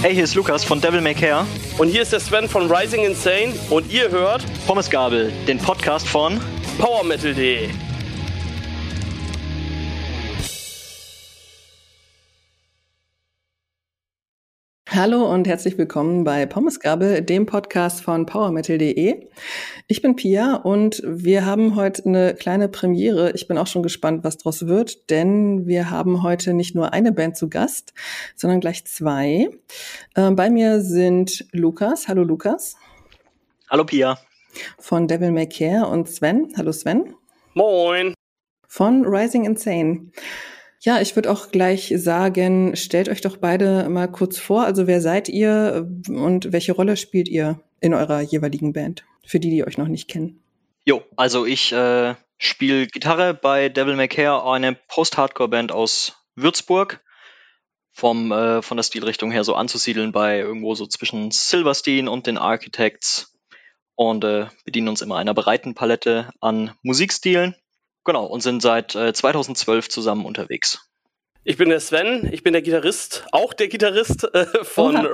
Hey, hier ist Lukas von Devil May Care. Und hier ist der Sven von Rising Insane und ihr hört Pommesgabel, den Podcast von PowerMetal.de. Hallo und herzlich willkommen bei Pommesgabel, dem Podcast von powermetal.de. Ich bin Pia und wir haben heute eine kleine Premiere. Ich bin auch schon gespannt, was draus wird, denn wir haben heute nicht nur eine Band zu Gast, sondern gleich zwei. Ähm, bei mir sind Lukas. Hallo Lukas. Hallo Pia. Von Devil May Care und Sven. Hallo Sven. Moin. Von Rising Insane. Ja, ich würde auch gleich sagen, stellt euch doch beide mal kurz vor. Also wer seid ihr und welche Rolle spielt ihr in eurer jeweiligen Band? Für die, die euch noch nicht kennen. Jo, also ich äh, spiele Gitarre bei Devil May Care, eine Post-Hardcore-Band aus Würzburg. Vom, äh, von der Stilrichtung her so anzusiedeln bei irgendwo so zwischen Silverstein und den Architects. Und äh, bedienen uns immer einer breiten Palette an Musikstilen Genau, und sind seit äh, 2012 zusammen unterwegs. Ich bin der Sven, ich bin der Gitarrist, auch der Gitarrist äh, von,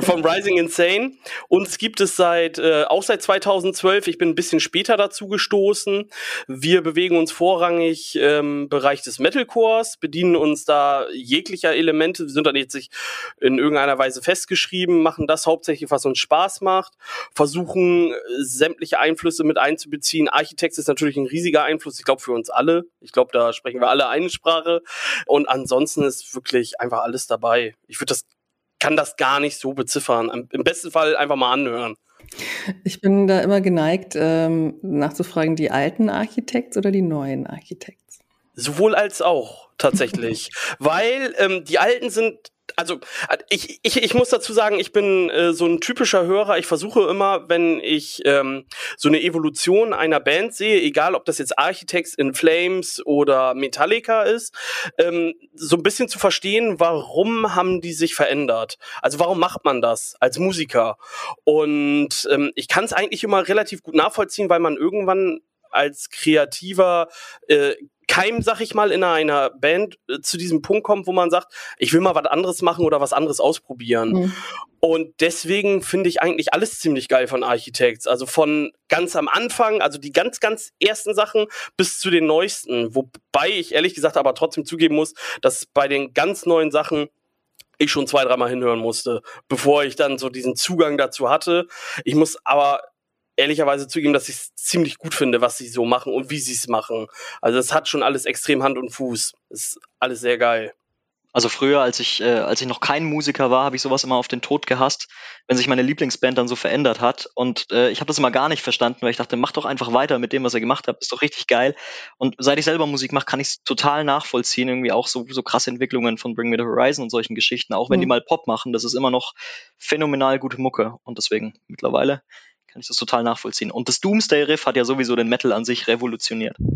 von Rising Insane. Uns gibt es seit, äh, auch seit 2012. Ich bin ein bisschen später dazu gestoßen. Wir bewegen uns vorrangig im Bereich des Metalcores, bedienen uns da jeglicher Elemente. Wir sind da jetzt nicht in irgendeiner Weise festgeschrieben, machen das hauptsächlich, was uns Spaß macht, versuchen sämtliche Einflüsse mit einzubeziehen. Architekt ist natürlich ein riesiger Einfluss, ich glaube für uns alle. Ich glaube, da sprechen wir alle eine Sprache. Und ansonsten ist wirklich einfach alles dabei. Ich würde das, kann das gar nicht so beziffern. Im besten Fall einfach mal anhören. Ich bin da immer geneigt, ähm, nachzufragen, die alten Architekts oder die neuen Architekts? Sowohl als auch, tatsächlich. Weil ähm, die alten sind also ich, ich, ich muss dazu sagen, ich bin äh, so ein typischer Hörer. Ich versuche immer, wenn ich ähm, so eine Evolution einer Band sehe, egal ob das jetzt Architects in Flames oder Metallica ist, ähm, so ein bisschen zu verstehen, warum haben die sich verändert? Also warum macht man das als Musiker? Und ähm, ich kann es eigentlich immer relativ gut nachvollziehen, weil man irgendwann als kreativer äh, Keim, sag ich mal, in einer Band äh, zu diesem Punkt kommt, wo man sagt, ich will mal was anderes machen oder was anderes ausprobieren. Mhm. Und deswegen finde ich eigentlich alles ziemlich geil von Architects. Also von ganz am Anfang, also die ganz, ganz ersten Sachen bis zu den neuesten. Wobei ich ehrlich gesagt aber trotzdem zugeben muss, dass bei den ganz neuen Sachen ich schon zwei, dreimal hinhören musste, bevor ich dann so diesen Zugang dazu hatte. Ich muss aber ehrlicherweise zugeben, dass ich es ziemlich gut finde, was sie so machen und wie sie es machen. Also es hat schon alles extrem Hand und Fuß. Ist alles sehr geil. Also früher, als ich, äh, als ich noch kein Musiker war, habe ich sowas immer auf den Tod gehasst, wenn sich meine Lieblingsband dann so verändert hat. Und äh, ich habe das immer gar nicht verstanden, weil ich dachte, mach doch einfach weiter mit dem, was ihr gemacht habt, ist doch richtig geil. Und seit ich selber Musik mache, kann ich es total nachvollziehen. Irgendwie auch so, so krasse Entwicklungen von Bring Me the Horizon und solchen Geschichten. Auch wenn mhm. die mal Pop machen, das ist immer noch phänomenal gute Mucke. Und deswegen mittlerweile kann ich das total nachvollziehen. Und das Doomsday-Riff hat ja sowieso den Metal an sich revolutioniert.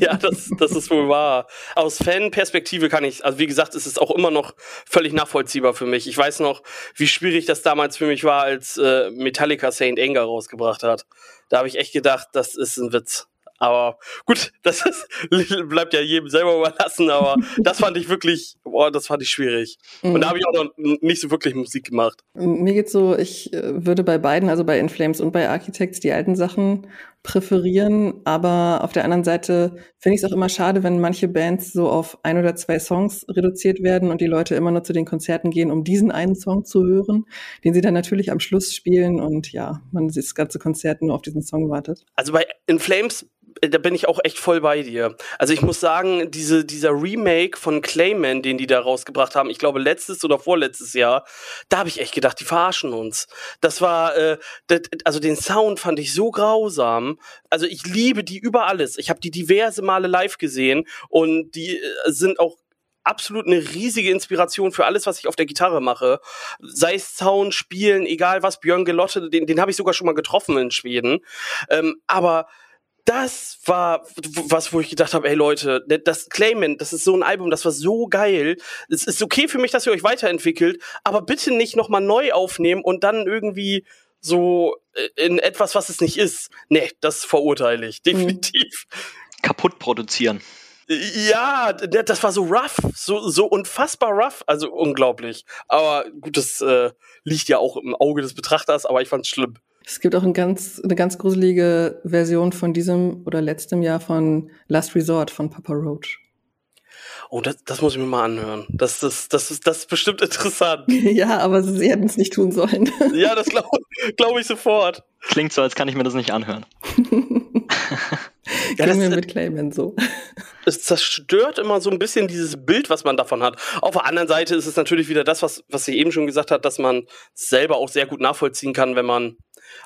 Ja, das, das ist wohl wahr. Aus Fan-Perspektive kann ich, also wie gesagt, ist es auch immer noch völlig nachvollziehbar für mich. Ich weiß noch, wie schwierig das damals für mich war, als äh, Metallica Saint Anger rausgebracht hat. Da habe ich echt gedacht, das ist ein Witz. Aber gut, das ist, bleibt ja jedem selber überlassen, aber das fand ich wirklich, boah, das fand ich schwierig. Und da habe ich auch noch nicht so wirklich Musik gemacht. Mir geht's so, ich äh, würde bei beiden, also bei Inflames und bei Architects, die alten Sachen präferieren, aber auf der anderen Seite finde ich es auch immer schade, wenn manche Bands so auf ein oder zwei Songs reduziert werden und die Leute immer nur zu den Konzerten gehen, um diesen einen Song zu hören, den sie dann natürlich am Schluss spielen und ja, man das ganze Konzert nur auf diesen Song wartet. Also bei In Flames äh, da bin ich auch echt voll bei dir. Also ich muss sagen, diese, dieser Remake von Clayman, den die da rausgebracht haben, ich glaube letztes oder vorletztes Jahr, da habe ich echt gedacht, die verarschen uns. Das war, äh, das, also den Sound fand ich so grausam. Also ich liebe die über alles. Ich habe die diverse Male live gesehen und die äh, sind auch absolut eine riesige Inspiration für alles, was ich auf der Gitarre mache. Sei es Sound, Spielen, egal was, Björn Gelotte, den, den habe ich sogar schon mal getroffen in Schweden. Ähm, aber das war was, wo ich gedacht habe, ey Leute, ne, das Claimant, das ist so ein Album, das war so geil. Es ist okay für mich, dass ihr euch weiterentwickelt, aber bitte nicht nochmal neu aufnehmen und dann irgendwie so äh, in etwas, was es nicht ist. Nee, das verurteile ich, definitiv. Kaputt produzieren. Ja, das war so rough, so, so unfassbar rough, also unglaublich. Aber gut, das äh, liegt ja auch im Auge des Betrachters, aber ich fand's schlimm. Es gibt auch ein ganz, eine ganz gruselige Version von diesem oder letztem Jahr von Last Resort von Papa Roach. Oh, das, das muss ich mir mal anhören. Das, das, das, ist, das ist bestimmt interessant. ja, aber sie hätten es nicht tun sollen. ja, das glaube glaub ich sofort. Klingt so, als kann ich mir das nicht anhören. ja, das mir mit Clayman so. Es zerstört immer so ein bisschen dieses Bild, was man davon hat. Auf der anderen Seite ist es natürlich wieder das, was, was sie eben schon gesagt hat, dass man selber auch sehr gut nachvollziehen kann, wenn man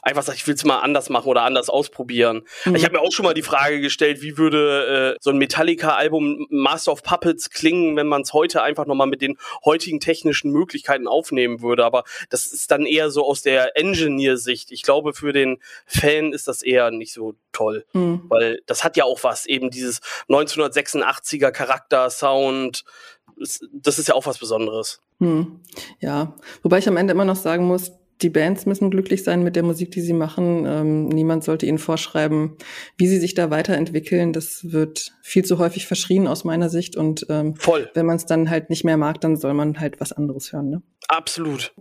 einfach sagt, ich will es mal anders machen oder anders ausprobieren. Mhm. Ich habe mir auch schon mal die Frage gestellt, wie würde äh, so ein Metallica-Album Master of Puppets klingen, wenn man es heute einfach nochmal mit den heutigen technischen Möglichkeiten aufnehmen würde. Aber das ist dann eher so aus der Engineer-Sicht. Ich glaube, für den Fan ist das eher nicht so toll, mhm. weil das hat ja auch was, eben dieses 1986er Charakter, Sound, das ist ja auch was Besonderes. Hm. Ja, wobei ich am Ende immer noch sagen muss, die Bands müssen glücklich sein mit der Musik, die sie machen. Ähm, niemand sollte ihnen vorschreiben, wie sie sich da weiterentwickeln. Das wird viel zu häufig verschrien aus meiner Sicht. Und ähm, Voll. wenn man es dann halt nicht mehr mag, dann soll man halt was anderes hören. Ne? Absolut.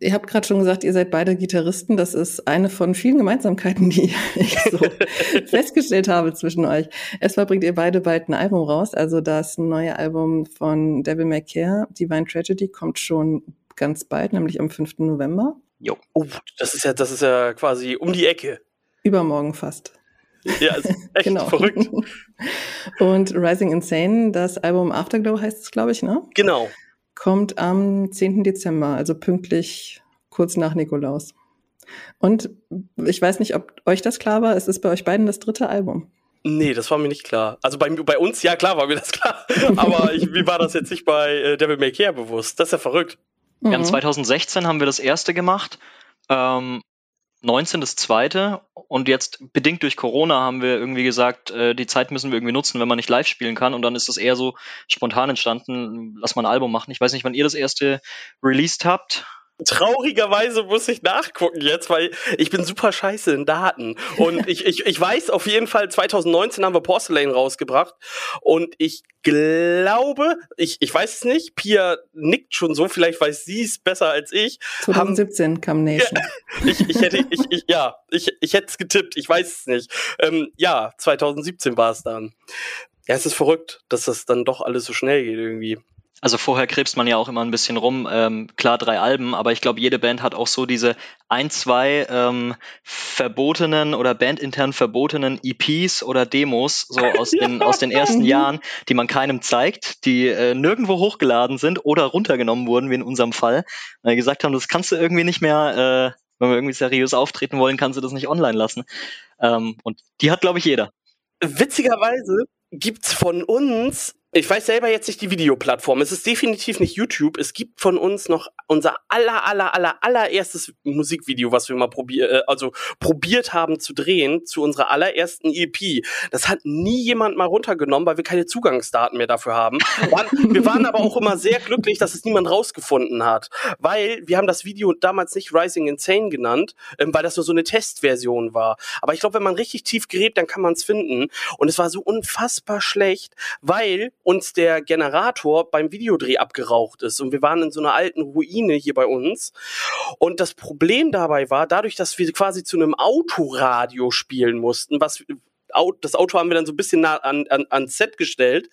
Ihr habt gerade schon gesagt, ihr seid beide Gitarristen. Das ist eine von vielen Gemeinsamkeiten, die ich so festgestellt habe zwischen euch. Erstmal bringt ihr beide bald ein Album raus. Also das neue Album von Devil May Care, Divine Tragedy, kommt schon ganz bald, nämlich am 5. November. Jo. Oh, das ist ja, das ist ja quasi um die Ecke. Übermorgen fast. Ja, ist echt genau. verrückt. Und Rising Insane, das Album Afterglow heißt es, glaube ich, ne? Genau. Kommt am 10. Dezember, also pünktlich kurz nach Nikolaus. Und ich weiß nicht, ob euch das klar war, es ist bei euch beiden das dritte Album. Nee, das war mir nicht klar. Also bei, bei uns, ja klar, war mir das klar. Aber ich, wie war das jetzt nicht bei äh, Devil May Care bewusst? Das ist ja verrückt. Mhm. Ja, 2016 haben wir das erste gemacht, ähm, 19 das zweite und jetzt bedingt durch Corona haben wir irgendwie gesagt, äh, die Zeit müssen wir irgendwie nutzen, wenn man nicht live spielen kann und dann ist das eher so spontan entstanden, lass mal ein Album machen. Ich weiß nicht, wann ihr das erste released habt. Traurigerweise muss ich nachgucken jetzt, weil ich bin super scheiße in Daten. Und ich, ich, ich weiß auf jeden Fall, 2019 haben wir Porcelain rausgebracht. Und ich glaube, ich, ich weiß es nicht, Pia nickt schon so, vielleicht weiß sie es besser als ich. 2017 haben, kam Nation. Ja, ich, ich hätte, ich, ich, ja, ich, ich hätte es getippt, ich weiß es nicht. Ähm, ja, 2017 war es dann. Ja, es ist verrückt, dass das dann doch alles so schnell geht irgendwie. Also vorher krebst man ja auch immer ein bisschen rum. Ähm, klar, drei Alben, aber ich glaube, jede Band hat auch so diese ein, zwei ähm, verbotenen oder bandintern verbotenen EPs oder Demos, so aus den, aus den ersten Jahren, die man keinem zeigt, die äh, nirgendwo hochgeladen sind oder runtergenommen wurden, wie in unserem Fall. Weil wir gesagt haben, das kannst du irgendwie nicht mehr, äh, wenn wir irgendwie seriös auftreten wollen, kannst du das nicht online lassen. Ähm, und die hat, glaube ich, jeder. Witzigerweise gibt's von uns ich weiß selber jetzt nicht die Videoplattform. Es ist definitiv nicht YouTube. Es gibt von uns noch unser aller, aller, aller, allererstes Musikvideo, was wir mal probier äh, also probiert haben zu drehen zu unserer allerersten EP. Das hat nie jemand mal runtergenommen, weil wir keine Zugangsdaten mehr dafür haben. wir waren aber auch immer sehr glücklich, dass es niemand rausgefunden hat, weil wir haben das Video damals nicht Rising Insane genannt, ähm, weil das nur so eine Testversion war. Aber ich glaube, wenn man richtig tief gräbt, dann kann man es finden. Und es war so unfassbar schlecht, weil uns der Generator beim Videodreh abgeraucht ist. Und wir waren in so einer alten Ruine hier bei uns. Und das Problem dabei war, dadurch, dass wir quasi zu einem Autoradio spielen mussten, was das Auto haben wir dann so ein bisschen nah an, an, ans Set gestellt,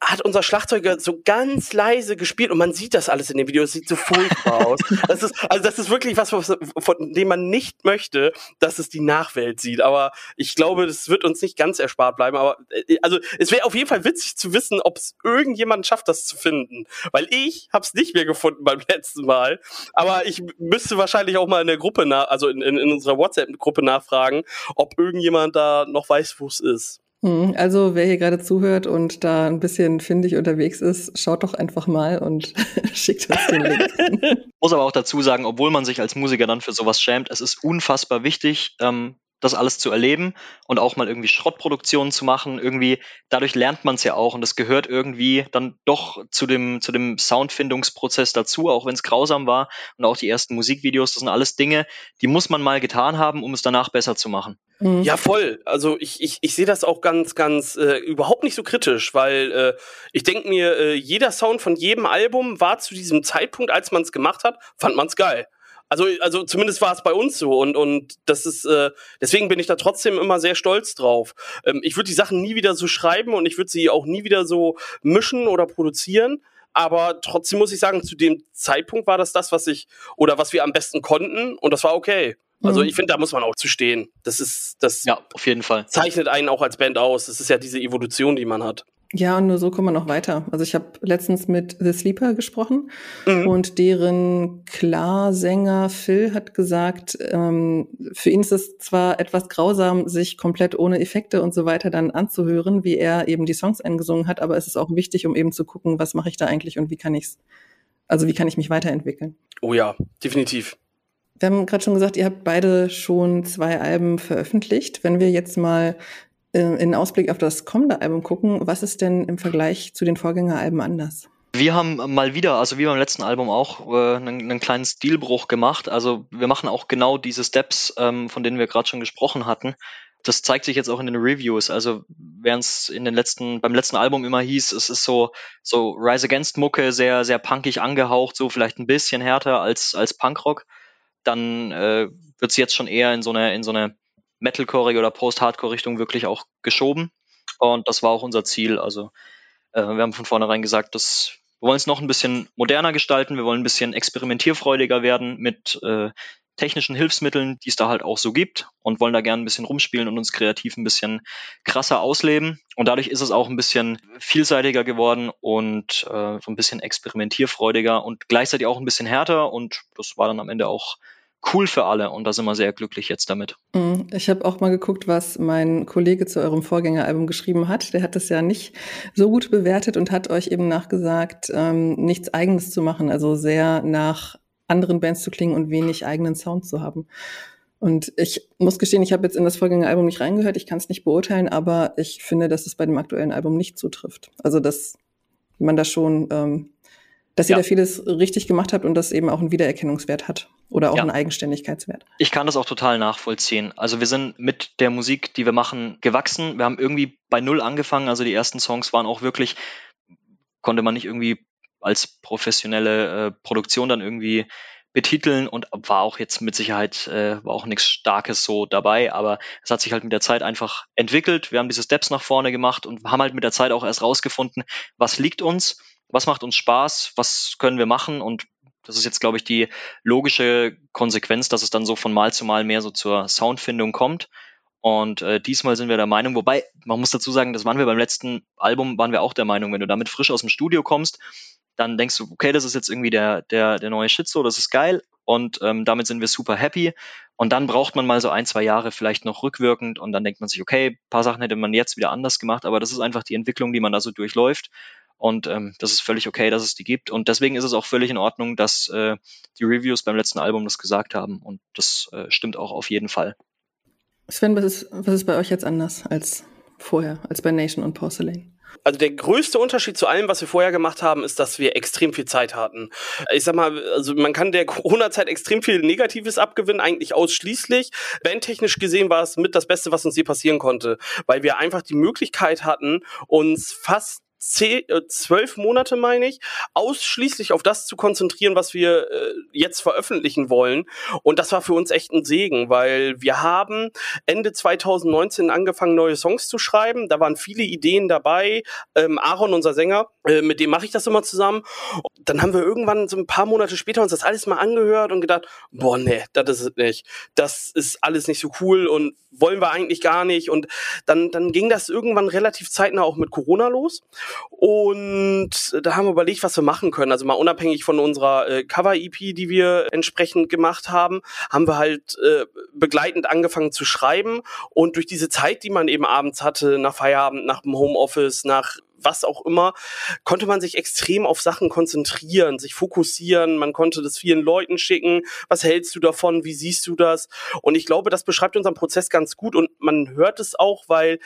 hat unser Schlagzeuger so ganz leise gespielt und man sieht das alles in dem Video. Es sieht so furchtbar aus. Das ist, also das ist wirklich was, von dem man nicht möchte, dass es die Nachwelt sieht. Aber ich glaube, das wird uns nicht ganz erspart bleiben. Aber äh, also es wäre auf jeden Fall witzig zu wissen, ob es irgendjemand schafft, das zu finden. Weil ich habe es nicht mehr gefunden beim letzten Mal. Aber ich müsste wahrscheinlich auch mal in der Gruppe nach, also in, in, in unserer WhatsApp-Gruppe nachfragen, ob irgendjemand da noch weiß, wo es ist. Hm, also wer hier gerade zuhört und da ein bisschen findig unterwegs ist, schaut doch einfach mal und schickt uns den Link. Muss aber auch dazu sagen, obwohl man sich als Musiker dann für sowas schämt, es ist unfassbar wichtig, ähm, das alles zu erleben und auch mal irgendwie Schrottproduktionen zu machen. Irgendwie, dadurch lernt man es ja auch und das gehört irgendwie dann doch zu dem, zu dem Soundfindungsprozess dazu, auch wenn es grausam war. Und auch die ersten Musikvideos, das sind alles Dinge, die muss man mal getan haben, um es danach besser zu machen. Mhm. Ja, voll. Also ich, ich, ich sehe das auch ganz, ganz äh, überhaupt nicht so kritisch, weil äh, ich denke mir, äh, jeder Sound von jedem Album war zu diesem Zeitpunkt, als man es gemacht hat, fand man es geil. Also, also zumindest war es bei uns so und und das ist äh, deswegen bin ich da trotzdem immer sehr stolz drauf. Ähm, ich würde die Sachen nie wieder so schreiben und ich würde sie auch nie wieder so mischen oder produzieren. Aber trotzdem muss ich sagen, zu dem Zeitpunkt war das das, was ich oder was wir am besten konnten und das war okay. Also mhm. ich finde, da muss man auch zu stehen. Das ist das. Ja, auf jeden Fall. Zeichnet einen auch als Band aus. Das ist ja diese Evolution, die man hat. Ja, und nur so kommt man noch weiter. Also ich habe letztens mit The Sleeper gesprochen mhm. und deren Klarsänger Phil hat gesagt, ähm, für ihn ist es zwar etwas grausam, sich komplett ohne Effekte und so weiter dann anzuhören, wie er eben die Songs eingesungen hat, aber es ist auch wichtig, um eben zu gucken, was mache ich da eigentlich und wie kann ich's, also wie kann ich mich weiterentwickeln. Oh ja, definitiv. Wir haben gerade schon gesagt, ihr habt beide schon zwei Alben veröffentlicht. Wenn wir jetzt mal in Ausblick auf das kommende Album gucken, was ist denn im Vergleich zu den Vorgängeralben anders? Wir haben mal wieder, also wie beim letzten Album auch, äh, einen, einen, kleinen Stilbruch gemacht. Also wir machen auch genau diese Steps, ähm, von denen wir gerade schon gesprochen hatten. Das zeigt sich jetzt auch in den Reviews. Also während es in den letzten, beim letzten Album immer hieß, es ist so, so Rise Against Mucke, sehr, sehr punkig angehaucht, so vielleicht ein bisschen härter als, als Punkrock, dann äh, wird es jetzt schon eher in so eine, in so eine Metalcore oder Post-Hardcore-Richtung wirklich auch geschoben. Und das war auch unser Ziel. Also äh, wir haben von vornherein gesagt, dass wir wollen es noch ein bisschen moderner gestalten, wir wollen ein bisschen experimentierfreudiger werden mit äh, technischen Hilfsmitteln, die es da halt auch so gibt und wollen da gerne ein bisschen rumspielen und uns kreativ ein bisschen krasser ausleben. Und dadurch ist es auch ein bisschen vielseitiger geworden und äh, so ein bisschen experimentierfreudiger und gleichzeitig auch ein bisschen härter. Und das war dann am Ende auch cool für alle und da sind wir sehr glücklich jetzt damit. Mhm. Ich habe auch mal geguckt, was mein Kollege zu eurem Vorgängeralbum geschrieben hat. Der hat das ja nicht so gut bewertet und hat euch eben nachgesagt, ähm, nichts Eigenes zu machen, also sehr nach anderen Bands zu klingen und wenig eigenen Sound zu haben. Und ich muss gestehen, ich habe jetzt in das Vorgängeralbum nicht reingehört, ich kann es nicht beurteilen, aber ich finde, dass es bei dem aktuellen Album nicht zutrifft. Also dass man da schon ähm, dass ihr ja. da vieles richtig gemacht habt und das eben auch einen Wiedererkennungswert hat oder auch ja. einen Eigenständigkeitswert. Ich kann das auch total nachvollziehen. Also wir sind mit der Musik, die wir machen, gewachsen. Wir haben irgendwie bei Null angefangen. Also die ersten Songs waren auch wirklich, konnte man nicht irgendwie als professionelle äh, Produktion dann irgendwie betiteln und war auch jetzt mit Sicherheit äh, war auch nichts Starkes so dabei, aber es hat sich halt mit der Zeit einfach entwickelt. Wir haben diese Steps nach vorne gemacht und haben halt mit der Zeit auch erst rausgefunden, was liegt uns was macht uns Spaß, was können wir machen und das ist jetzt, glaube ich, die logische Konsequenz, dass es dann so von Mal zu Mal mehr so zur Soundfindung kommt. Und äh, diesmal sind wir der Meinung, wobei man muss dazu sagen, das waren wir beim letzten Album, waren wir auch der Meinung, wenn du damit frisch aus dem Studio kommst, dann denkst du, okay, das ist jetzt irgendwie der, der, der neue Shit so, das ist geil und ähm, damit sind wir super happy. Und dann braucht man mal so ein, zwei Jahre vielleicht noch rückwirkend und dann denkt man sich, okay, paar Sachen hätte man jetzt wieder anders gemacht, aber das ist einfach die Entwicklung, die man da so durchläuft. Und ähm, das ist völlig okay, dass es die gibt. Und deswegen ist es auch völlig in Ordnung, dass äh, die Reviews beim letzten Album das gesagt haben. Und das äh, stimmt auch auf jeden Fall. Sven, was ist, was ist bei euch jetzt anders als vorher, als bei Nation und Porcelain? Also der größte Unterschied zu allem, was wir vorher gemacht haben, ist, dass wir extrem viel Zeit hatten. Ich sag mal, also man kann der Corona-Zeit extrem viel Negatives abgewinnen, eigentlich ausschließlich. Bandtechnisch gesehen war es mit das Beste, was uns je passieren konnte, weil wir einfach die Möglichkeit hatten, uns fast zehn, äh, zwölf Monate, meine ich, ausschließlich auf das zu konzentrieren, was wir äh, jetzt veröffentlichen wollen. Und das war für uns echt ein Segen, weil wir haben Ende 2019 angefangen, neue Songs zu schreiben. Da waren viele Ideen dabei. Ähm, Aaron, unser Sänger, äh, mit dem mache ich das immer zusammen. Und dann haben wir irgendwann so ein paar Monate später uns das alles mal angehört und gedacht, boah, nee, das ist es nicht. Das ist alles nicht so cool und wollen wir eigentlich gar nicht. Und dann, dann ging das irgendwann relativ zeitnah auch mit Corona los. Und da haben wir überlegt, was wir machen können. Also mal unabhängig von unserer äh, Cover-EP, die wir entsprechend gemacht haben, haben wir halt äh, begleitend angefangen zu schreiben. Und durch diese Zeit, die man eben abends hatte, nach Feierabend, nach dem Homeoffice, nach was auch immer, konnte man sich extrem auf Sachen konzentrieren, sich fokussieren, man konnte das vielen Leuten schicken, was hältst du davon, wie siehst du das? Und ich glaube, das beschreibt unseren Prozess ganz gut und man hört es auch, weil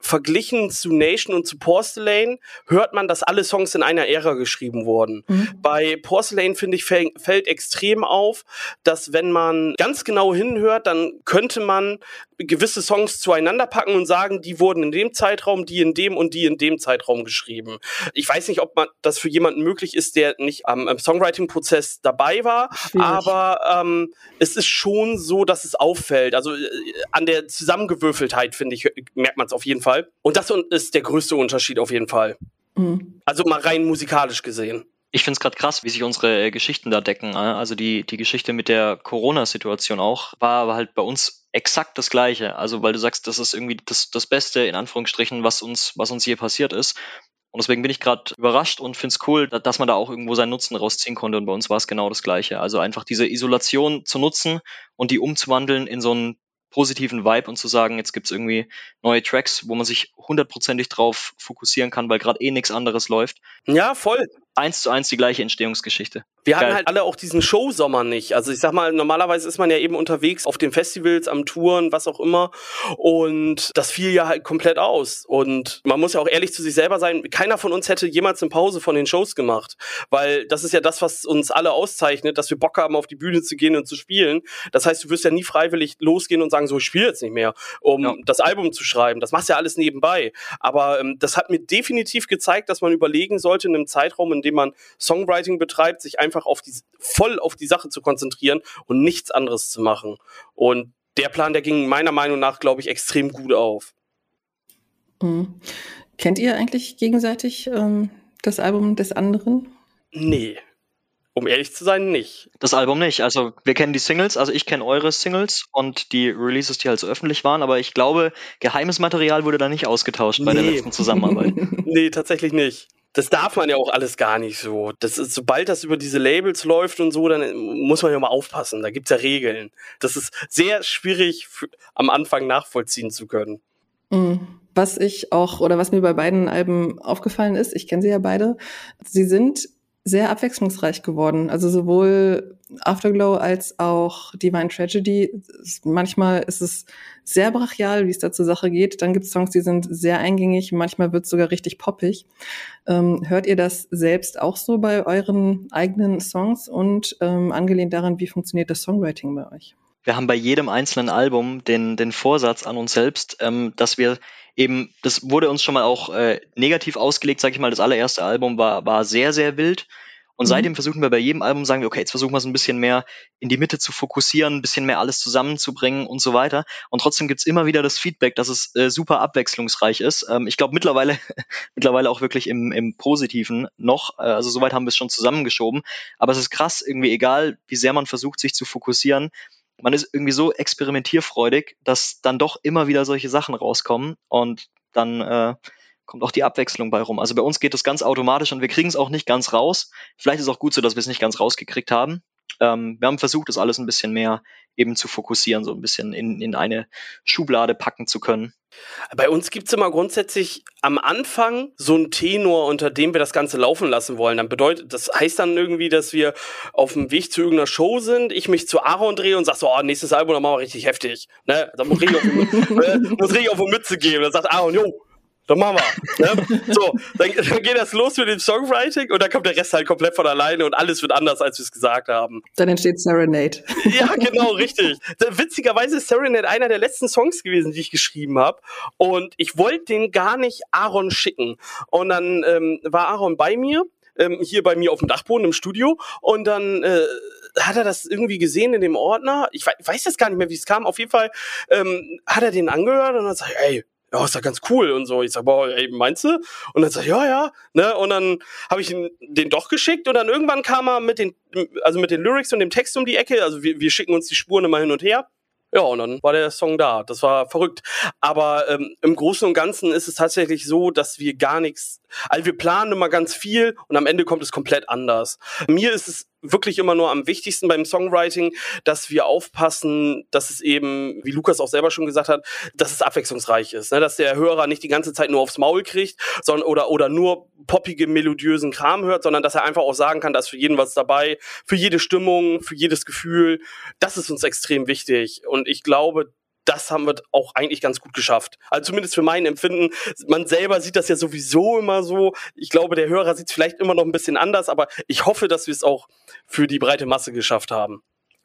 verglichen zu Nation und zu Porcelain hört man, dass alle Songs in einer Ära geschrieben wurden. Mhm. Bei Porcelain, finde ich, fällt extrem auf, dass wenn man ganz genau hinhört, dann könnte man gewisse Songs zueinander packen und sagen, die wurden in dem Zeitraum, die in dem und die in dem Zeitraum geschrieben. Ich weiß nicht, ob man das für jemanden möglich ist, der nicht am, Songwriting-Prozess dabei war, Schwierig. aber ähm, es ist schon so, dass es auffällt. Also äh, an der Zusammengewürfeltheit, finde ich, merkt man es auf jeden Fall. Und das ist der größte Unterschied auf jeden Fall. Mhm. Also mal rein musikalisch gesehen. Ich finde es gerade krass, wie sich unsere äh, Geschichten da decken. Ne? Also die, die Geschichte mit der Corona-Situation auch war aber halt bei uns exakt das Gleiche. Also weil du sagst, das ist irgendwie das, das Beste, in Anführungsstrichen, was uns, was uns je passiert ist. Und deswegen bin ich gerade überrascht und finde es cool, dass man da auch irgendwo seinen Nutzen rausziehen konnte. Und bei uns war es genau das Gleiche. Also einfach diese Isolation zu nutzen und die umzuwandeln in so einen positiven Vibe und zu sagen, jetzt gibt's irgendwie neue Tracks, wo man sich hundertprozentig drauf fokussieren kann, weil gerade eh nichts anderes läuft. Ja, voll eins zu eins die gleiche Entstehungsgeschichte. Wir Geil. hatten halt alle auch diesen Showsommer nicht. Also ich sag mal, normalerweise ist man ja eben unterwegs auf den Festivals, am Touren, was auch immer. Und das fiel ja halt komplett aus. Und man muss ja auch ehrlich zu sich selber sein, keiner von uns hätte jemals eine Pause von den Shows gemacht. Weil das ist ja das, was uns alle auszeichnet, dass wir Bock haben, auf die Bühne zu gehen und zu spielen. Das heißt, du wirst ja nie freiwillig losgehen und sagen, so, ich spiele jetzt nicht mehr, um ja. das Album zu schreiben. Das machst du ja alles nebenbei. Aber ähm, das hat mir definitiv gezeigt, dass man überlegen sollte, in einem Zeitraum, in dem man Songwriting betreibt, sich einfach auf die, voll auf die Sache zu konzentrieren und nichts anderes zu machen. Und der Plan, der ging meiner Meinung nach, glaube ich, extrem gut auf. Mhm. Kennt ihr eigentlich gegenseitig ähm, das Album des anderen? Nee. Um ehrlich zu sein, nicht. Das Album nicht. Also wir kennen die Singles, also ich kenne eure Singles und die Releases, die halt so öffentlich waren, aber ich glaube, geheimes Material wurde da nicht ausgetauscht bei nee. der letzten Zusammenarbeit. nee, tatsächlich nicht das darf man ja auch alles gar nicht so. Das ist, sobald das über diese Labels läuft und so, dann muss man ja mal aufpassen. Da gibt's ja Regeln. Das ist sehr schwierig für, am Anfang nachvollziehen zu können. Mhm. Was ich auch, oder was mir bei beiden Alben aufgefallen ist, ich kenne sie ja beide, sie sind sehr abwechslungsreich geworden. Also sowohl Afterglow als auch Divine Tragedy. Manchmal ist es sehr brachial, wie es da zur Sache geht. Dann gibt es Songs, die sind sehr eingängig. Manchmal wird es sogar richtig poppig. Ähm, hört ihr das selbst auch so bei euren eigenen Songs und ähm, angelehnt daran, wie funktioniert das Songwriting bei euch? Wir haben bei jedem einzelnen Album den, den Vorsatz an uns selbst, ähm, dass wir eben, das wurde uns schon mal auch äh, negativ ausgelegt, sag ich mal, das allererste Album war, war sehr, sehr wild. Und mhm. seitdem versuchen wir bei jedem Album, sagen wir, okay, jetzt versuchen wir es ein bisschen mehr in die Mitte zu fokussieren, ein bisschen mehr alles zusammenzubringen und so weiter. Und trotzdem gibt's immer wieder das Feedback, dass es äh, super abwechslungsreich ist. Ähm, ich glaube mittlerweile, mittlerweile auch wirklich im, im Positiven noch. Äh, also soweit haben wir es schon zusammengeschoben. Aber es ist krass, irgendwie egal, wie sehr man versucht, sich zu fokussieren, man ist irgendwie so experimentierfreudig, dass dann doch immer wieder solche Sachen rauskommen und dann äh, kommt auch die Abwechslung bei rum. Also bei uns geht das ganz automatisch und wir kriegen es auch nicht ganz raus. Vielleicht ist es auch gut so, dass wir es nicht ganz rausgekriegt haben. Ähm, wir haben versucht, das alles ein bisschen mehr eben zu fokussieren, so ein bisschen in, in eine Schublade packen zu können. Bei uns gibt's immer grundsätzlich am Anfang so einen Tenor, unter dem wir das Ganze laufen lassen wollen. Dann bedeutet, das heißt dann irgendwie, dass wir auf dem Weg zu irgendeiner Show sind, ich mich zu Aaron drehe und sag so, oh, nächstes Album, dann machen wir richtig heftig. Ne? Dann muss ich auf, äh, richtig auf eine Mütze geben. Dann sagt Aaron, jo, dann machen wir. Ne? So, dann, dann, geht das los mit dem Songwriting und dann kommt der Rest halt komplett von alleine und alles wird anders, als wir es gesagt haben. Dann entsteht Serenade. Ja, genau, richtig. Witzigerweise ist Serenade einer der letzten Songs gewesen, die ich geschrieben habe. Und ich wollte den gar nicht Aaron schicken. Und dann ähm, war Aaron bei mir, ähm, hier bei mir auf dem Dachboden im Studio. Und dann äh, hat er das irgendwie gesehen in dem Ordner. Ich weiß jetzt gar nicht mehr, wie es kam. Auf jeden Fall ähm, hat er den angehört und dann sagt, ey, ja, ist ja ganz cool und so. Ich sag, boah, ey, meinst du? Und dann sag ich, ja, ja, ne? Und dann habe ich ihn den doch geschickt und dann irgendwann kam er mit den, also mit den Lyrics und dem Text um die Ecke. Also wir, wir schicken uns die Spuren immer hin und her. Ja, und dann war der Song da. Das war verrückt. Aber ähm, im Großen und Ganzen ist es tatsächlich so, dass wir gar nichts Also wir planen immer ganz viel und am Ende kommt es komplett anders. Mir ist es wirklich immer nur am wichtigsten beim Songwriting, dass wir aufpassen, dass es eben, wie Lukas auch selber schon gesagt hat, dass es abwechslungsreich ist, ne? dass der Hörer nicht die ganze Zeit nur aufs Maul kriegt, sondern oder oder nur poppige melodiösen Kram hört, sondern dass er einfach auch sagen kann, dass für jeden was dabei, für jede Stimmung, für jedes Gefühl. Das ist uns extrem wichtig und ich glaube, das haben wir auch eigentlich ganz gut geschafft. Also zumindest für mein Empfinden. Man selber sieht das ja sowieso immer so. Ich glaube, der Hörer sieht es vielleicht immer noch ein bisschen anders, aber ich hoffe, dass wir es auch für die breite Masse geschafft haben.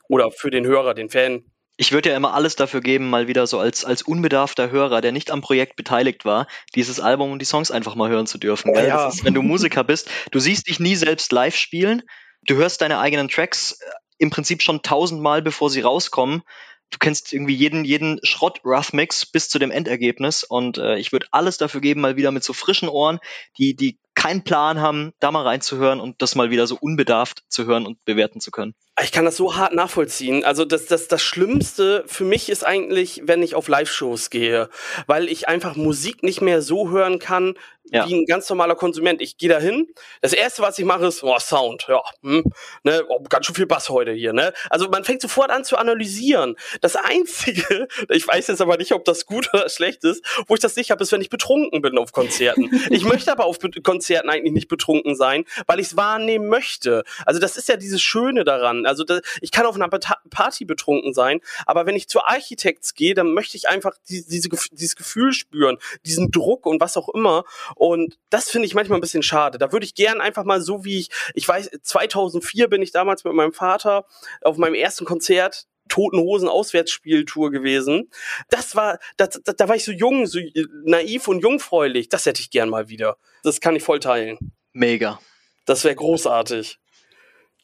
Oder für den Hörer, den Fan. Ich würde ja immer alles dafür geben, mal wieder so als, als unbedarfter Hörer, der nicht am Projekt beteiligt war, dieses Album und die Songs einfach mal hören zu dürfen. Oh, ja. ist, wenn du Musiker bist, du siehst dich nie selbst live spielen, du hörst deine eigenen Tracks äh, im Prinzip schon tausendmal, bevor sie rauskommen du kennst irgendwie jeden, jeden Schrott-Rough-Mix bis zu dem Endergebnis und äh, ich würde alles dafür geben, mal wieder mit so frischen Ohren, die, die keinen Plan haben, da mal reinzuhören und das mal wieder so unbedarft zu hören und bewerten zu können. Ich kann das so hart nachvollziehen. Also das, das, das Schlimmste für mich ist eigentlich, wenn ich auf Live-Shows gehe, weil ich einfach Musik nicht mehr so hören kann, ja. wie ein ganz normaler Konsument. Ich gehe da hin. Das erste, was ich mache, ist, oh, Sound, ja, hm, ne, oh, ganz schön viel Bass heute hier, ne? Also man fängt sofort an zu analysieren. Das Einzige, ich weiß jetzt aber nicht, ob das gut oder schlecht ist, wo ich das nicht habe, ist, wenn ich betrunken bin auf Konzerten. ich möchte aber auf Konzerten eigentlich nicht betrunken sein, weil ich es wahrnehmen möchte. Also das ist ja dieses Schöne daran. Also das, ich kann auf einer Party betrunken sein, aber wenn ich zu Architects gehe, dann möchte ich einfach die, diese, dieses Gefühl spüren, diesen Druck und was auch immer. Und das finde ich manchmal ein bisschen schade. Da würde ich gern einfach mal so wie ich, ich weiß, 2004 bin ich damals mit meinem Vater auf meinem ersten Konzert Toten Hosen Auswärtsspieltour gewesen. Das war, das, das, da war ich so jung, so naiv und jungfräulich. Das hätte ich gern mal wieder. Das kann ich voll teilen. Mega. Das wäre großartig.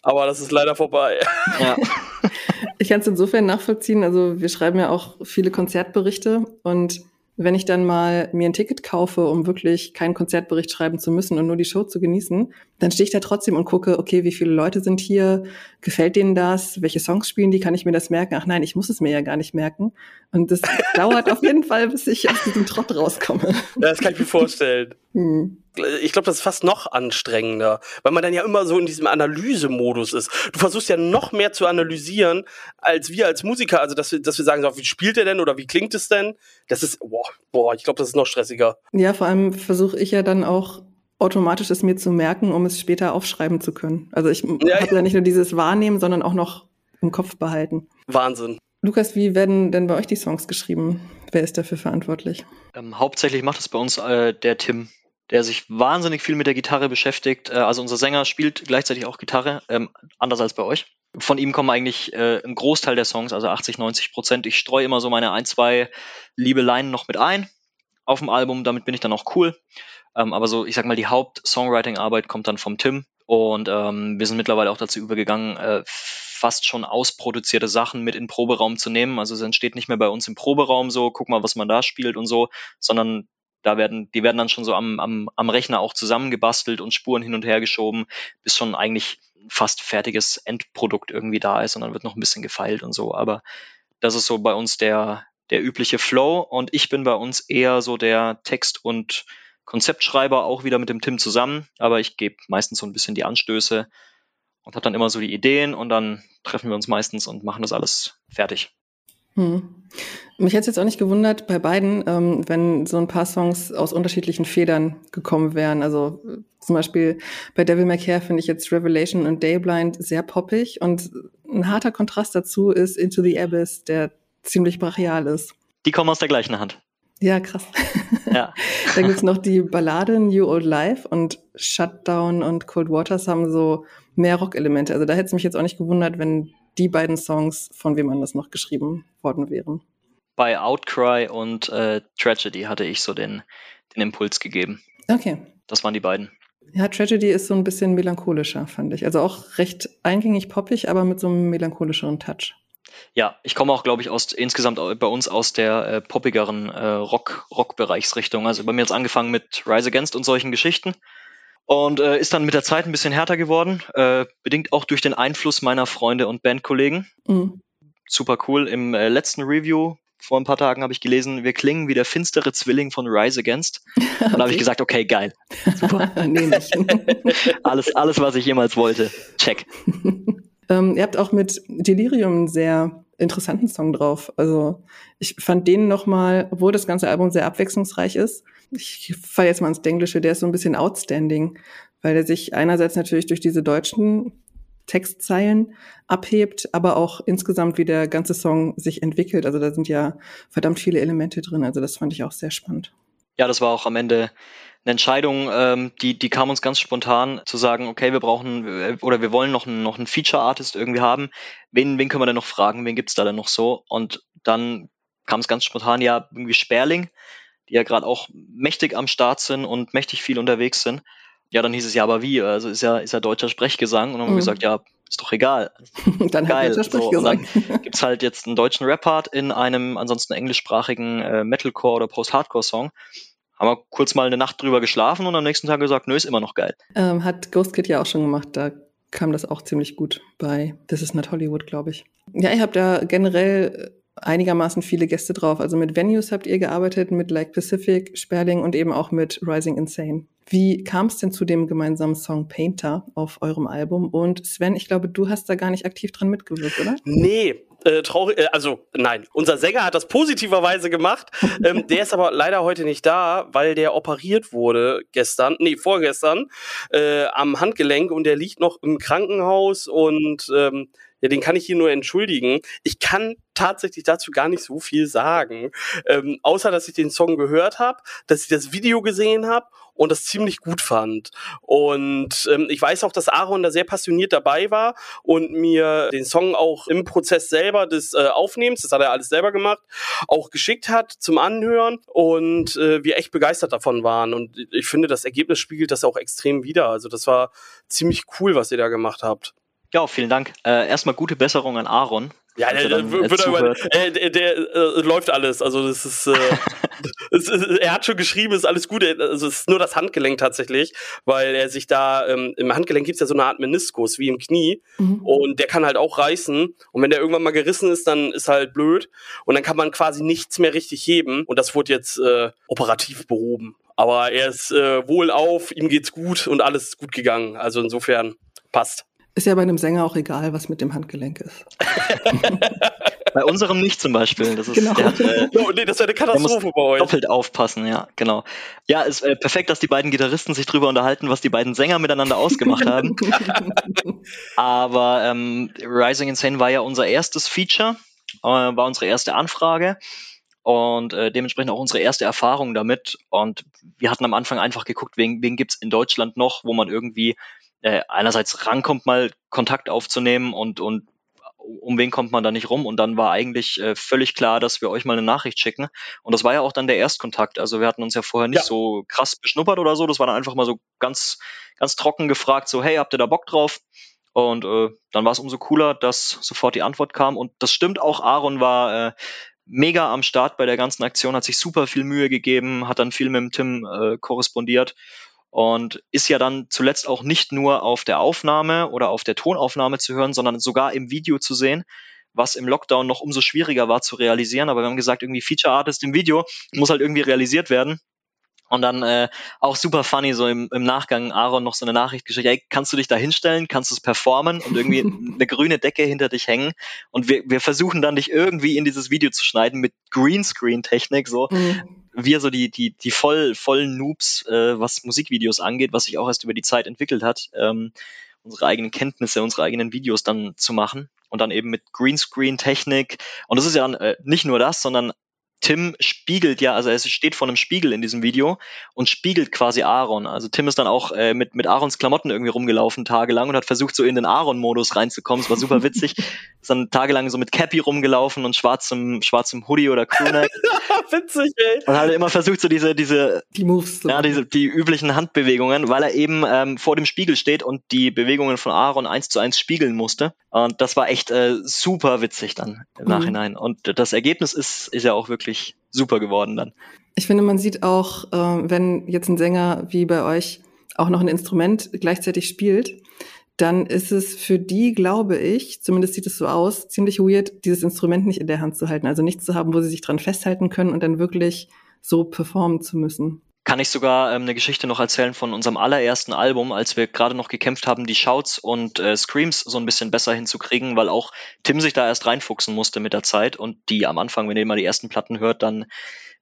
Aber das ist leider vorbei. Ja. Ich kann es insofern nachvollziehen. Also wir schreiben ja auch viele Konzertberichte und wenn ich dann mal mir ein Ticket kaufe, um wirklich keinen Konzertbericht schreiben zu müssen und nur die Show zu genießen, dann stehe ich da trotzdem und gucke, okay, wie viele Leute sind hier? Gefällt denen das? Welche Songs spielen die? Kann ich mir das merken? Ach nein, ich muss es mir ja gar nicht merken. Und das dauert auf jeden Fall, bis ich aus diesem Trott rauskomme. Ja, das kann ich mir vorstellen. Hm ich glaube, das ist fast noch anstrengender, weil man dann ja immer so in diesem Analysemodus ist. Du versuchst ja noch mehr zu analysieren als wir als Musiker, also dass wir, dass wir sagen, so, wie spielt er denn oder wie klingt es denn? Das ist, boah, boah ich glaube, das ist noch stressiger. Ja, vor allem versuche ich ja dann auch automatisch es mir zu merken, um es später aufschreiben zu können. Also ich ja, habe ja nicht nur dieses Wahrnehmen, sondern auch noch im Kopf behalten. Wahnsinn. Lukas, wie werden denn bei euch die Songs geschrieben? Wer ist dafür verantwortlich? Ähm, hauptsächlich macht es bei uns äh, der Tim der sich wahnsinnig viel mit der Gitarre beschäftigt. Äh, also unser Sänger spielt gleichzeitig auch Gitarre, ähm, anders als bei euch. Von ihm kommen eigentlich äh, ein Großteil der Songs, also 80, 90 Prozent. Ich streue immer so meine ein, zwei Liebeleien noch mit ein auf dem Album, damit bin ich dann auch cool. Ähm, aber so, ich sag mal, die Haupt-Songwriting-Arbeit kommt dann vom Tim. Und ähm, wir sind mittlerweile auch dazu übergegangen, äh, fast schon ausproduzierte Sachen mit in den Proberaum zu nehmen. Also es entsteht nicht mehr bei uns im Proberaum so, guck mal, was man da spielt und so, sondern da werden, die werden dann schon so am, am, am Rechner auch zusammengebastelt und Spuren hin und her geschoben, bis schon eigentlich fast fertiges Endprodukt irgendwie da ist und dann wird noch ein bisschen gefeilt und so. Aber das ist so bei uns der, der übliche Flow und ich bin bei uns eher so der Text- und Konzeptschreiber, auch wieder mit dem Tim zusammen, aber ich gebe meistens so ein bisschen die Anstöße und habe dann immer so die Ideen und dann treffen wir uns meistens und machen das alles fertig. Hm. Mich hätte es jetzt auch nicht gewundert bei beiden, ähm, wenn so ein paar Songs aus unterschiedlichen Federn gekommen wären. Also äh, zum Beispiel bei Devil May Care finde ich jetzt Revelation und Dayblind sehr poppig und ein harter Kontrast dazu ist Into the Abyss, der ziemlich brachial ist. Die kommen aus der gleichen Hand. Ja, krass. Ja. Dann gibt's noch die Ballade New Old Life und Shutdown und Cold Waters haben so mehr Rock-Elemente. Also da hätte es mich jetzt auch nicht gewundert, wenn die beiden Songs von wem anders noch geschrieben worden wären. Bei Outcry und äh, Tragedy hatte ich so den, den Impuls gegeben. Okay. Das waren die beiden. Ja, Tragedy ist so ein bisschen melancholischer, fand ich. Also auch recht eingängig poppig, aber mit so einem melancholischeren Touch. Ja, ich komme auch, glaube ich, aus insgesamt bei uns aus der äh, poppigeren äh, Rock, Rock-Bereichsrichtung. Also bei mir jetzt angefangen mit Rise Against und solchen Geschichten. Und äh, ist dann mit der Zeit ein bisschen härter geworden, äh, bedingt auch durch den Einfluss meiner Freunde und Bandkollegen. Mhm. Super cool. Im äh, letzten Review vor ein paar Tagen habe ich gelesen, wir klingen wie der finstere Zwilling von Rise Against. Und da habe ich gesagt, okay, geil. Super. Nehme ich. alles, alles, was ich jemals wollte. Check. Ähm, ihr habt auch mit Delirium einen sehr interessanten Song drauf. Also ich fand den nochmal, obwohl das ganze Album sehr abwechslungsreich ist, ich falle jetzt mal ins Denglische, der ist so ein bisschen outstanding, weil er sich einerseits natürlich durch diese deutschen Textzeilen abhebt, aber auch insgesamt, wie der ganze Song sich entwickelt. Also da sind ja verdammt viele Elemente drin. Also das fand ich auch sehr spannend. Ja, das war auch am Ende eine Entscheidung, ähm, die, die kam uns ganz spontan zu sagen, okay, wir brauchen äh, oder wir wollen noch einen, noch einen Feature-Artist irgendwie haben. Wen, wen können wir denn noch fragen? Wen gibt's da denn noch so? Und dann kam es ganz spontan, ja, irgendwie Sperling, die ja gerade auch mächtig am Start sind und mächtig viel unterwegs sind. Ja, dann hieß es ja, aber wie? Also ist ja, ist ja deutscher Sprechgesang. Und dann haben wir mhm. gesagt, ja, ist doch egal. dann Geil. Hat so, und dann gibt's halt jetzt einen deutschen Rap-Part in einem ansonsten englischsprachigen äh, Metalcore- oder Post-Hardcore-Song. Haben wir kurz mal eine Nacht drüber geschlafen und am nächsten Tag gesagt, nö, ist immer noch geil. Ähm, hat Ghost Kid ja auch schon gemacht, da kam das auch ziemlich gut bei This is not Hollywood, glaube ich. Ja, ihr habt da generell einigermaßen viele Gäste drauf. Also mit Venues habt ihr gearbeitet, mit Like Pacific, Sperling und eben auch mit Rising Insane. Wie kam es denn zu dem gemeinsamen Song Painter auf eurem Album? Und Sven, ich glaube, du hast da gar nicht aktiv dran mitgewirkt, oder? Nee, äh, traurig, äh, also nein, unser Sänger hat das positiverweise gemacht. ähm, der ist aber leider heute nicht da, weil der operiert wurde gestern, nee, vorgestern, äh, am Handgelenk und der liegt noch im Krankenhaus und ähm, ja, den kann ich hier nur entschuldigen. Ich kann tatsächlich dazu gar nicht so viel sagen, ähm, außer dass ich den Song gehört habe, dass ich das Video gesehen habe und das ziemlich gut fand. Und ähm, ich weiß auch, dass Aaron da sehr passioniert dabei war und mir den Song auch im Prozess selber des äh, Aufnehmens, das hat er alles selber gemacht, auch geschickt hat zum Anhören und äh, wir echt begeistert davon waren. Und ich finde, das Ergebnis spiegelt das auch extrem wider. Also das war ziemlich cool, was ihr da gemacht habt. Ja, vielen Dank. Äh, erstmal gute Besserung an Aaron. Ja, der, der, der, äh, der, der äh, läuft alles. Also das ist, äh, es ist, er hat schon geschrieben, ist alles gut. Also es ist nur das Handgelenk tatsächlich, weil er sich da ähm, im Handgelenk gibt's ja so eine Art Meniskus wie im Knie mhm. und der kann halt auch reißen. Und wenn der irgendwann mal gerissen ist, dann ist halt blöd und dann kann man quasi nichts mehr richtig heben. Und das wurde jetzt äh, operativ behoben. Aber er ist äh, wohl auf, ihm geht's gut und alles ist gut gegangen. Also insofern passt. Ist ja bei einem Sänger auch egal, was mit dem Handgelenk ist. bei unserem nicht zum Beispiel. Das ist, genau. Der äh, oh, nee, das wäre eine Katastrophe bei euch. Doppelt aufpassen, ja, genau. Ja, ist äh, perfekt, dass die beiden Gitarristen sich drüber unterhalten, was die beiden Sänger miteinander ausgemacht haben. Aber ähm, Rising Insane war ja unser erstes Feature, äh, war unsere erste Anfrage und äh, dementsprechend auch unsere erste Erfahrung damit. Und wir hatten am Anfang einfach geguckt, wen, wen gibt's in Deutschland noch, wo man irgendwie äh, einerseits rankommt, mal Kontakt aufzunehmen und, und um wen kommt man da nicht rum? Und dann war eigentlich äh, völlig klar, dass wir euch mal eine Nachricht schicken. Und das war ja auch dann der Erstkontakt. Also wir hatten uns ja vorher nicht ja. so krass beschnuppert oder so. Das war dann einfach mal so ganz, ganz trocken gefragt, so, hey, habt ihr da Bock drauf? Und äh, dann war es umso cooler, dass sofort die Antwort kam. Und das stimmt auch, Aaron war äh, mega am Start bei der ganzen Aktion, hat sich super viel Mühe gegeben, hat dann viel mit dem Tim äh, korrespondiert und ist ja dann zuletzt auch nicht nur auf der Aufnahme oder auf der Tonaufnahme zu hören, sondern sogar im Video zu sehen, was im Lockdown noch umso schwieriger war zu realisieren. Aber wir haben gesagt, irgendwie Feature Artist im Video muss halt irgendwie realisiert werden. Und dann äh, auch super funny, so im, im Nachgang Aaron noch so eine Nachricht geschickt, hey, kannst du dich da hinstellen, kannst du es performen und irgendwie eine grüne Decke hinter dich hängen. Und wir, wir versuchen dann dich irgendwie in dieses Video zu schneiden mit Greenscreen-Technik, so. Mhm. Wir so die, die, die voll, vollen Noobs, äh, was Musikvideos angeht, was sich auch erst über die Zeit entwickelt hat, ähm, unsere eigenen Kenntnisse, unsere eigenen Videos dann zu machen und dann eben mit Greenscreen-Technik. Und das ist ja dann äh, nicht nur das, sondern Tim spiegelt ja, also er steht vor einem Spiegel in diesem Video und spiegelt quasi Aaron. Also Tim ist dann auch äh, mit, mit Aarons Klamotten irgendwie rumgelaufen tagelang und hat versucht, so in den Aaron-Modus reinzukommen. Es war super witzig. ist dann tagelang so mit Cappy rumgelaufen und schwarzem, schwarzem Hoodie oder Crewneck. witzig, ey. Und hat immer versucht, so diese, diese, die Moves, ja, diese, die üblichen Handbewegungen, weil er eben ähm, vor dem Spiegel steht und die Bewegungen von Aaron eins zu eins spiegeln musste. Und das war echt äh, super witzig dann im mhm. Nachhinein. Und das Ergebnis ist, ist ja auch wirklich wirklich super geworden dann. Ich finde, man sieht auch, äh, wenn jetzt ein Sänger wie bei euch auch noch ein Instrument gleichzeitig spielt, dann ist es für die, glaube ich, zumindest sieht es so aus, ziemlich weird, dieses Instrument nicht in der Hand zu halten. Also nichts zu haben, wo sie sich dran festhalten können und dann wirklich so performen zu müssen. Kann ich sogar ähm, eine Geschichte noch erzählen von unserem allerersten Album, als wir gerade noch gekämpft haben, die Shouts und äh, Screams so ein bisschen besser hinzukriegen, weil auch Tim sich da erst reinfuchsen musste mit der Zeit und die am Anfang, wenn ihr mal die ersten Platten hört, dann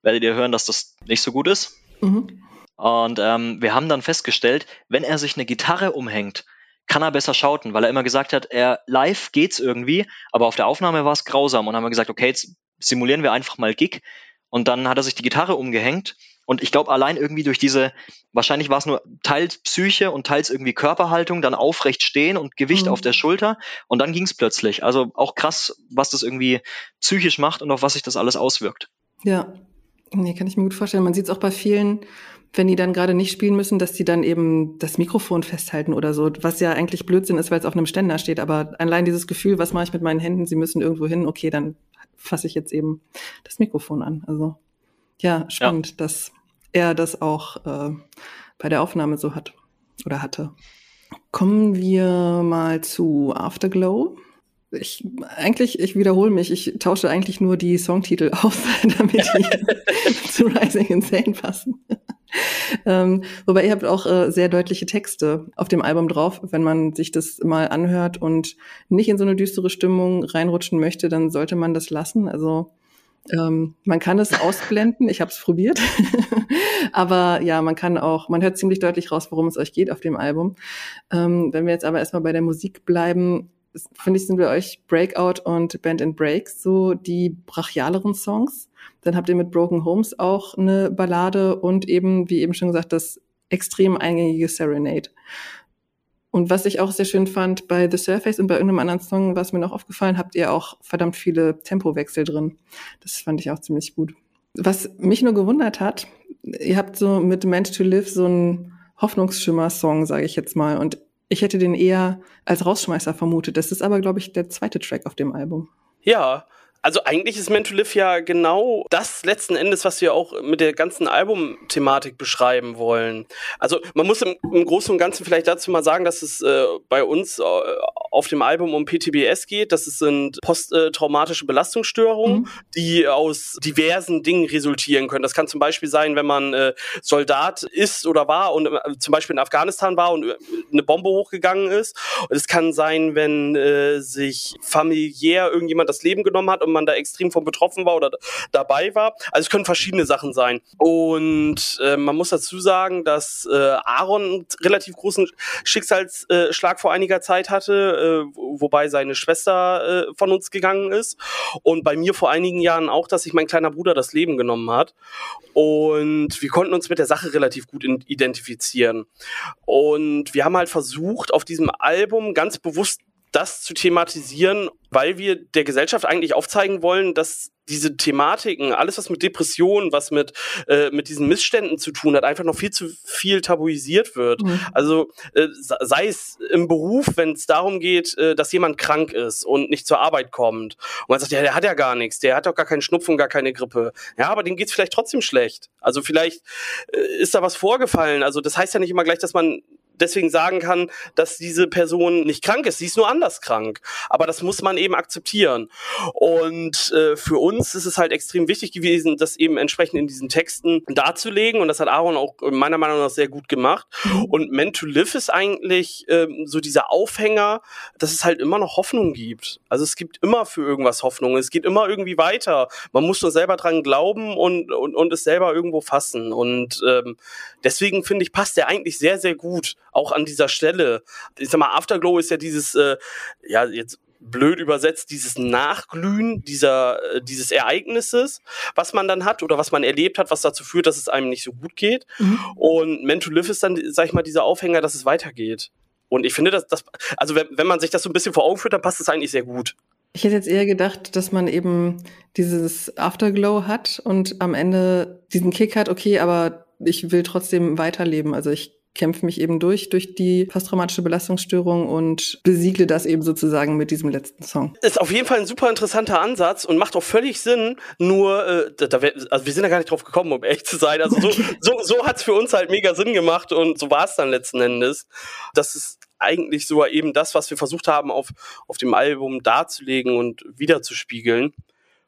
werdet ihr hören, dass das nicht so gut ist. Mhm. Und ähm, wir haben dann festgestellt, wenn er sich eine Gitarre umhängt, kann er besser schauten, weil er immer gesagt hat, er live geht's irgendwie, aber auf der Aufnahme war es grausam und haben wir gesagt, okay, jetzt simulieren wir einfach mal Gig und dann hat er sich die Gitarre umgehängt und ich glaube allein irgendwie durch diese, wahrscheinlich war es nur teils Psyche und teils irgendwie Körperhaltung, dann aufrecht stehen und Gewicht mhm. auf der Schulter und dann ging's plötzlich. Also auch krass, was das irgendwie psychisch macht und auf was sich das alles auswirkt. Ja, nee, kann ich mir gut vorstellen. Man sieht es auch bei vielen wenn die dann gerade nicht spielen müssen, dass die dann eben das Mikrofon festhalten oder so, was ja eigentlich Blödsinn ist, weil es auf einem Ständer steht. Aber allein dieses Gefühl, was mache ich mit meinen Händen, sie müssen irgendwo hin, okay, dann fasse ich jetzt eben das Mikrofon an. Also ja, spannend, ja. dass er das auch äh, bei der Aufnahme so hat oder hatte. Kommen wir mal zu Afterglow ich eigentlich, ich wiederhole mich, ich tausche eigentlich nur die Songtitel aus, damit die zu Rising Insane passen. ähm, wobei ihr habt auch äh, sehr deutliche Texte auf dem Album drauf. Wenn man sich das mal anhört und nicht in so eine düstere Stimmung reinrutschen möchte, dann sollte man das lassen. Also ähm, man kann es ausblenden, ich habe es probiert. aber ja, man kann auch, man hört ziemlich deutlich raus, worum es euch geht auf dem Album. Ähm, wenn wir jetzt aber erstmal bei der Musik bleiben, finde ich, sind wir euch Breakout und Band and Breaks so die brachialeren Songs. Dann habt ihr mit Broken Homes auch eine Ballade und eben, wie eben schon gesagt, das extrem eingängige Serenade. Und was ich auch sehr schön fand bei The Surface und bei irgendeinem anderen Song, was mir noch aufgefallen, habt ihr auch verdammt viele Tempowechsel drin. Das fand ich auch ziemlich gut. Was mich nur gewundert hat, ihr habt so mit Meant to Live so einen Hoffnungsschimmer-Song, sage ich jetzt mal. Und ich hätte den eher als Rausschmeißer vermutet. Das ist aber, glaube ich, der zweite Track auf dem Album. Ja, also eigentlich ist Meant to Live ja genau das letzten Endes, was wir auch mit der ganzen Albumthematik beschreiben wollen. Also man muss im, im Großen und Ganzen vielleicht dazu mal sagen, dass es äh, bei uns äh, auf dem Album um PTBS geht. Das sind posttraumatische Belastungsstörungen, mhm. die aus diversen Dingen resultieren können. Das kann zum Beispiel sein, wenn man äh, Soldat ist oder war und äh, zum Beispiel in Afghanistan war und äh, eine Bombe hochgegangen ist. Und es kann sein, wenn äh, sich familiär irgendjemand das Leben genommen hat man da extrem von betroffen war oder dabei war. Also es können verschiedene Sachen sein. Und äh, man muss dazu sagen, dass äh, Aaron einen relativ großen Schicksalsschlag vor einiger Zeit hatte, äh, wobei seine Schwester äh, von uns gegangen ist. Und bei mir vor einigen Jahren auch, dass sich mein kleiner Bruder das Leben genommen hat. Und wir konnten uns mit der Sache relativ gut identifizieren. Und wir haben halt versucht, auf diesem Album ganz bewusst das zu thematisieren, weil wir der Gesellschaft eigentlich aufzeigen wollen, dass diese Thematiken, alles was mit Depressionen, was mit äh, mit diesen Missständen zu tun hat, einfach noch viel zu viel tabuisiert wird. Mhm. Also äh, sei es im Beruf, wenn es darum geht, äh, dass jemand krank ist und nicht zur Arbeit kommt und man sagt, ja, der hat ja gar nichts, der hat doch gar keinen Schnupfen, gar keine Grippe. Ja, aber dem geht's vielleicht trotzdem schlecht. Also vielleicht äh, ist da was vorgefallen. Also das heißt ja nicht immer gleich, dass man deswegen sagen kann, dass diese Person nicht krank ist. Sie ist nur anders krank. Aber das muss man eben akzeptieren. Und äh, für uns ist es halt extrem wichtig gewesen, das eben entsprechend in diesen Texten darzulegen. Und das hat Aaron auch meiner Meinung nach sehr gut gemacht. Und Meant to Live ist eigentlich ähm, so dieser Aufhänger, dass es halt immer noch Hoffnung gibt. Also es gibt immer für irgendwas Hoffnung. Es geht immer irgendwie weiter. Man muss nur selber dran glauben und, und, und es selber irgendwo fassen. Und ähm, deswegen finde ich, passt der eigentlich sehr, sehr gut auch an dieser Stelle. Ich sag mal, Afterglow ist ja dieses, äh, ja, jetzt blöd übersetzt, dieses Nachglühen dieser, äh, dieses Ereignisses, was man dann hat oder was man erlebt hat, was dazu führt, dass es einem nicht so gut geht. Mhm. Und Men to Live ist dann, sag ich mal, dieser Aufhänger, dass es weitergeht. Und ich finde, dass das, also wenn, wenn man sich das so ein bisschen vor Augen führt, dann passt es eigentlich sehr gut. Ich hätte jetzt eher gedacht, dass man eben dieses Afterglow hat und am Ende diesen Kick hat, okay, aber ich will trotzdem weiterleben. Also ich kämpfe mich eben durch, durch die posttraumatische Belastungsstörung und besiegle das eben sozusagen mit diesem letzten Song. Ist auf jeden Fall ein super interessanter Ansatz und macht auch völlig Sinn, nur, äh, da, da, also wir sind da gar nicht drauf gekommen, um echt zu sein. Also so, so, so hat's für uns halt mega Sinn gemacht und so war es dann letzten Endes. Das ist eigentlich so eben das, was wir versucht haben, auf, auf dem Album darzulegen und wiederzuspiegeln.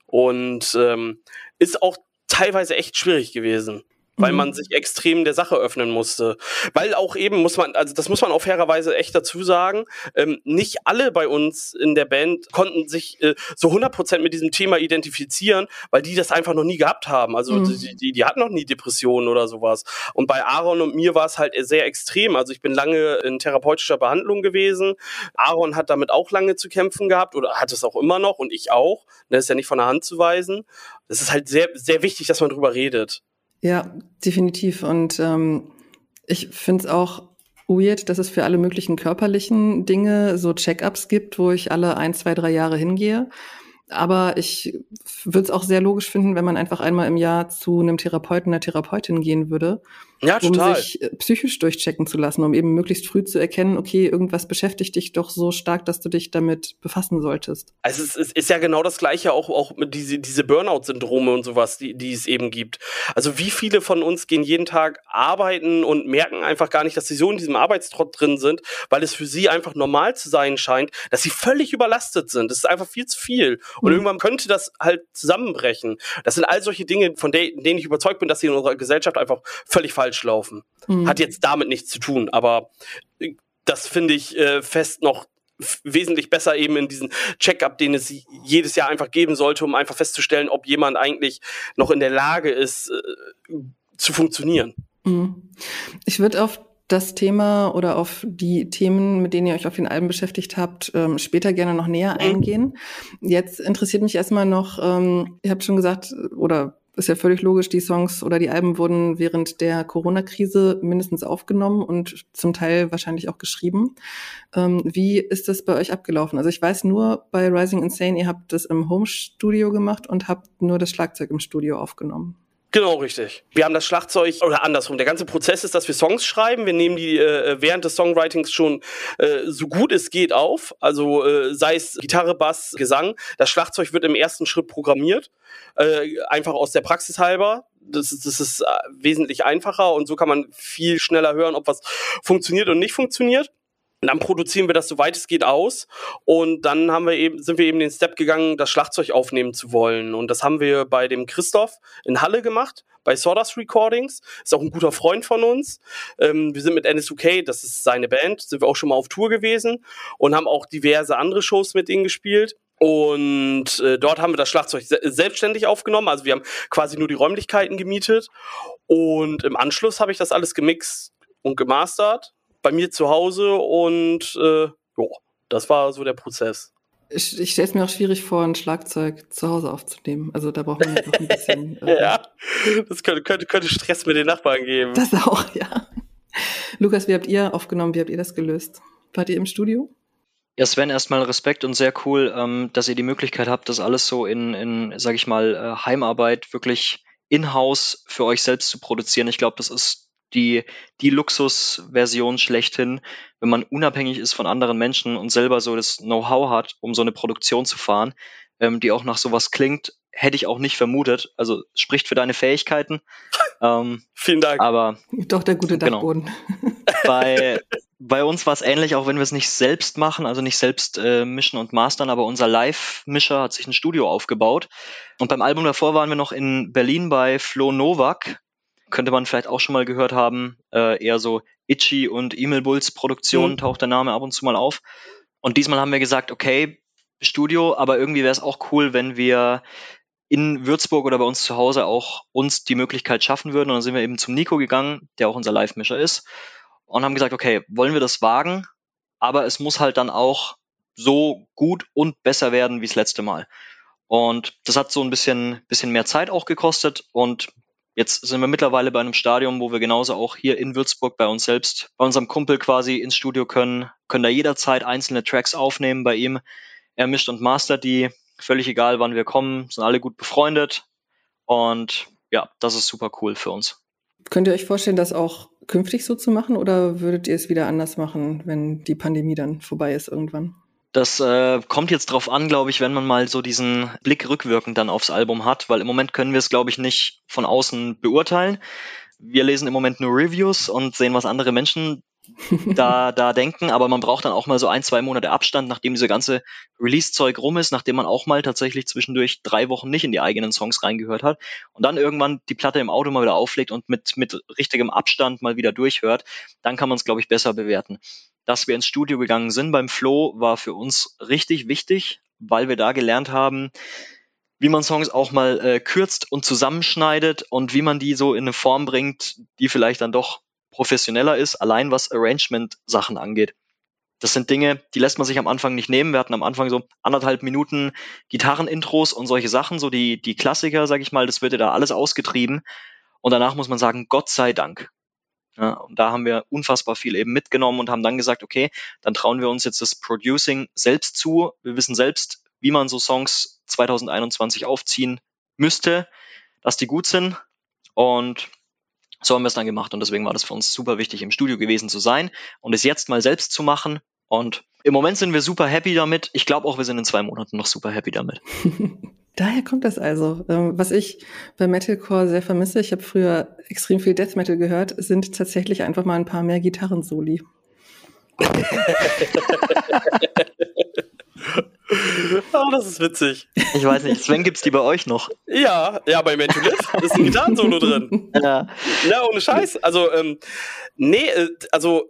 Und ähm, ist auch teilweise echt schwierig gewesen weil man mhm. sich extrem der Sache öffnen musste. Weil auch eben muss man, also das muss man auf fairerweise echt dazu sagen, ähm, nicht alle bei uns in der Band konnten sich äh, so 100% mit diesem Thema identifizieren, weil die das einfach noch nie gehabt haben. Also mhm. die, die, die hatten noch nie Depressionen oder sowas. Und bei Aaron und mir war es halt sehr extrem. Also ich bin lange in therapeutischer Behandlung gewesen. Aaron hat damit auch lange zu kämpfen gehabt oder hat es auch immer noch und ich auch. Das ist ja nicht von der Hand zu weisen. Es ist halt sehr, sehr wichtig, dass man drüber redet. Ja, definitiv. Und ähm, ich finde es auch weird, dass es für alle möglichen körperlichen Dinge so Check-ups gibt, wo ich alle ein, zwei, drei Jahre hingehe. Aber ich würde es auch sehr logisch finden, wenn man einfach einmal im Jahr zu einem Therapeuten, einer Therapeutin gehen würde ja, total. um sich äh, psychisch durchchecken zu lassen, um eben möglichst früh zu erkennen, okay, irgendwas beschäftigt dich doch so stark, dass du dich damit befassen solltest. Also es ist, ist ja genau das Gleiche auch, auch mit diese, diese Burnout-Syndrome und sowas, die, die es eben gibt. Also wie viele von uns gehen jeden Tag arbeiten und merken einfach gar nicht, dass sie so in diesem Arbeitstrott drin sind, weil es für sie einfach normal zu sein scheint, dass sie völlig überlastet sind. Das ist einfach viel zu viel. Und mhm. irgendwann könnte das halt zusammenbrechen. Das sind all solche Dinge, von denen ich überzeugt bin, dass sie in unserer Gesellschaft einfach völlig falsch falsch laufen. Mhm. Hat jetzt damit nichts zu tun, aber äh, das finde ich äh, fest noch wesentlich besser eben in diesen Check-up, den es jedes Jahr einfach geben sollte, um einfach festzustellen, ob jemand eigentlich noch in der Lage ist, äh, zu funktionieren. Mhm. Ich würde auf das Thema oder auf die Themen, mit denen ihr euch auf den Alben beschäftigt habt, ähm, später gerne noch näher mhm. eingehen. Jetzt interessiert mich erstmal noch, ähm, ihr habt schon gesagt, oder ist ja völlig logisch, die Songs oder die Alben wurden während der Corona-Krise mindestens aufgenommen und zum Teil wahrscheinlich auch geschrieben. Ähm, wie ist das bei euch abgelaufen? Also ich weiß nur bei Rising Insane, ihr habt das im Home-Studio gemacht und habt nur das Schlagzeug im Studio aufgenommen. Genau, richtig. Wir haben das Schlagzeug, oder andersrum, der ganze Prozess ist, dass wir Songs schreiben. Wir nehmen die äh, während des Songwritings schon äh, so gut es geht auf. Also äh, sei es Gitarre, Bass, Gesang. Das Schlagzeug wird im ersten Schritt programmiert, äh, einfach aus der Praxis halber. Das ist, das ist äh, wesentlich einfacher und so kann man viel schneller hören, ob was funktioniert und nicht funktioniert. Und dann produzieren wir das soweit es geht aus und dann haben wir eben, sind wir eben den Step gegangen, das Schlagzeug aufnehmen zu wollen. Und das haben wir bei dem Christoph in Halle gemacht, bei Sawdust Recordings. Ist auch ein guter Freund von uns. Ähm, wir sind mit NSUK, das ist seine Band, sind wir auch schon mal auf Tour gewesen und haben auch diverse andere Shows mit denen gespielt. Und äh, dort haben wir das Schlagzeug se selbstständig aufgenommen. Also wir haben quasi nur die Räumlichkeiten gemietet. Und im Anschluss habe ich das alles gemixt und gemastert bei mir zu Hause und äh, jo, das war so der Prozess. Ich, ich stelle es mir auch schwierig vor, ein Schlagzeug zu Hause aufzunehmen. Also da braucht man ja noch ein bisschen. Äh, ja, das könnte, könnte, könnte Stress mit den Nachbarn geben. Das auch, ja. Lukas, wie habt ihr aufgenommen? Wie habt ihr das gelöst? Wart ihr im Studio? Ja, Sven, erstmal Respekt und sehr cool, ähm, dass ihr die Möglichkeit habt, das alles so in, in sag ich mal, äh, Heimarbeit wirklich in-house für euch selbst zu produzieren. Ich glaube, das ist die, die Luxusversion schlechthin, wenn man unabhängig ist von anderen Menschen und selber so das Know-how hat, um so eine Produktion zu fahren, ähm, die auch nach sowas klingt, hätte ich auch nicht vermutet. Also spricht für deine Fähigkeiten. Ähm, Vielen Dank. Aber doch der gute genau. Dachboden. Genau. Bei, bei uns war es ähnlich, auch wenn wir es nicht selbst machen, also nicht selbst äh, mischen und mastern, aber unser Live-Mischer hat sich ein Studio aufgebaut. Und beim Album davor waren wir noch in Berlin bei Flo Novak, könnte man vielleicht auch schon mal gehört haben, äh, eher so Itchy und Emil Bulls Produktion mhm. taucht der Name ab und zu mal auf. Und diesmal haben wir gesagt, okay, Studio, aber irgendwie wäre es auch cool, wenn wir in Würzburg oder bei uns zu Hause auch uns die Möglichkeit schaffen würden. Und dann sind wir eben zum Nico gegangen, der auch unser Live-Mischer ist, und haben gesagt, okay, wollen wir das wagen? Aber es muss halt dann auch so gut und besser werden wie das letzte Mal. Und das hat so ein bisschen, bisschen mehr Zeit auch gekostet und Jetzt sind wir mittlerweile bei einem Stadium, wo wir genauso auch hier in Würzburg bei uns selbst, bei unserem Kumpel quasi ins Studio können, können da jederzeit einzelne Tracks aufnehmen bei ihm. Er mischt und mastert die, völlig egal, wann wir kommen, sind alle gut befreundet und ja, das ist super cool für uns. Könnt ihr euch vorstellen, das auch künftig so zu machen oder würdet ihr es wieder anders machen, wenn die Pandemie dann vorbei ist irgendwann? Das äh, kommt jetzt drauf an, glaube ich, wenn man mal so diesen Blick rückwirkend dann aufs Album hat, weil im Moment können wir es, glaube ich, nicht von außen beurteilen. Wir lesen im Moment nur Reviews und sehen, was andere Menschen da, da denken, aber man braucht dann auch mal so ein, zwei Monate Abstand, nachdem diese ganze Release-Zeug rum ist, nachdem man auch mal tatsächlich zwischendurch drei Wochen nicht in die eigenen Songs reingehört hat und dann irgendwann die Platte im Auto mal wieder auflegt und mit, mit richtigem Abstand mal wieder durchhört, dann kann man es, glaube ich, besser bewerten. Dass wir ins Studio gegangen sind beim Flow war für uns richtig wichtig, weil wir da gelernt haben, wie man Songs auch mal äh, kürzt und zusammenschneidet und wie man die so in eine Form bringt, die vielleicht dann doch professioneller ist, allein was Arrangement-Sachen angeht. Das sind Dinge, die lässt man sich am Anfang nicht nehmen. Wir hatten am Anfang so anderthalb Minuten Gitarrenintros und solche Sachen, so die, die Klassiker, sag ich mal, das wird ja da alles ausgetrieben. Und danach muss man sagen, Gott sei Dank. Ja, und da haben wir unfassbar viel eben mitgenommen und haben dann gesagt, okay, dann trauen wir uns jetzt das Producing selbst zu. Wir wissen selbst, wie man so Songs 2021 aufziehen müsste, dass die gut sind. Und so haben wir es dann gemacht und deswegen war das für uns super wichtig, im Studio gewesen zu sein und es jetzt mal selbst zu machen. Und im Moment sind wir super happy damit. Ich glaube auch, wir sind in zwei Monaten noch super happy damit. Daher kommt das also. Ähm, was ich bei Metalcore sehr vermisse, ich habe früher extrem viel Death Metal gehört, sind tatsächlich einfach mal ein paar mehr Gitarrensoli. oh, das ist witzig. Ich weiß nicht, Sven, gibt's die bei euch noch? Ja, ja, bei Mentalist ist ein Gitarrensolo drin. Ja. Ja, ohne Scheiß. Also, ähm, nee, äh, also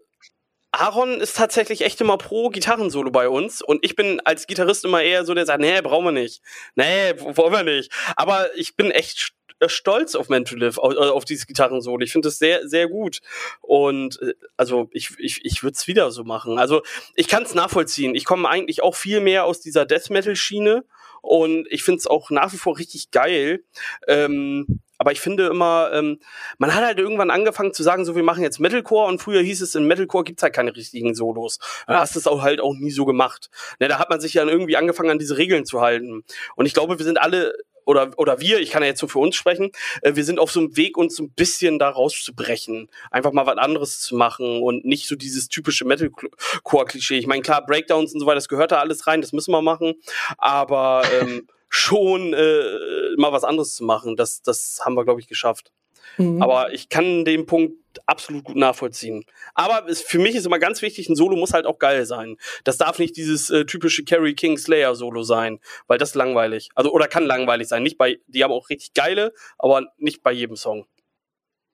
Aaron ist tatsächlich echt immer pro Gitarrensolo bei uns und ich bin als Gitarrist immer eher so, der sagt, nee, brauchen wir nicht. Nee, wollen wir nicht. Aber ich bin echt äh, stolz auf Man to Live, auf, äh, auf dieses Gitarrensolo. Ich finde es sehr, sehr gut. Und äh, also ich, ich, ich würde es wieder so machen. Also ich kann es nachvollziehen. Ich komme eigentlich auch viel mehr aus dieser Death Metal-Schiene und ich finde es auch nach wie vor richtig geil. Ähm, aber ich finde immer, ähm, man hat halt irgendwann angefangen zu sagen, so wir machen jetzt Metalcore und früher hieß es, in Metalcore gibt's halt keine richtigen Solos. Da hast es auch halt auch nie so gemacht. Ne, da hat man sich ja irgendwie angefangen, an diese Regeln zu halten. Und ich glaube, wir sind alle oder, oder wir, ich kann ja jetzt so für uns sprechen, äh, wir sind auf so einem Weg, uns so ein bisschen da rauszubrechen. Einfach mal was anderes zu machen und nicht so dieses typische Metalcore-Klischee. Ich meine, klar, Breakdowns und so weiter, das gehört da alles rein, das müssen wir machen. Aber ähm, schon äh, mal was anderes zu machen, das, das haben wir, glaube ich, geschafft. Mhm. Aber ich kann den Punkt absolut gut nachvollziehen. Aber es, für mich ist immer ganz wichtig, ein Solo muss halt auch geil sein. Das darf nicht dieses äh, typische Carrie King Slayer Solo sein, weil das ist langweilig. Also oder kann langweilig sein. Nicht bei, die haben auch richtig geile, aber nicht bei jedem Song.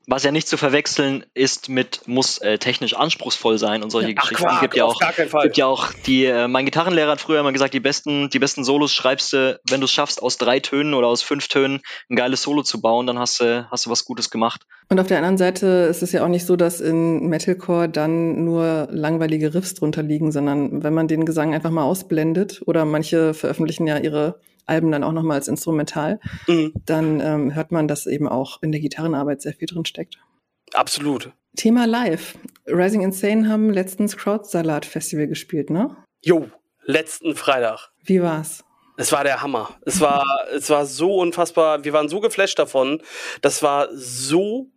Was ja nicht zu verwechseln ist mit, muss äh, technisch anspruchsvoll sein und solche ja, Geschichten. Quark, gibt ja auch, gibt ja auch die, äh, mein Gitarrenlehrer hat früher immer gesagt, die besten, die besten Solos schreibst du, wenn du es schaffst, aus drei Tönen oder aus fünf Tönen ein geiles Solo zu bauen, dann hast du, hast du was Gutes gemacht. Und auf der anderen Seite ist es ja auch nicht so, dass in Metalcore dann nur langweilige Riffs drunter liegen, sondern wenn man den Gesang einfach mal ausblendet oder manche veröffentlichen ja ihre Alben dann auch nochmal als Instrumental, mhm. dann ähm, hört man, dass eben auch in der Gitarrenarbeit sehr viel drin steckt. Absolut. Thema Live. Rising Insane haben letztens Krautsalat Festival gespielt, ne? Jo, letzten Freitag. Wie war's? Es war der Hammer. Es war, es war so unfassbar. Wir waren so geflasht davon. Das war so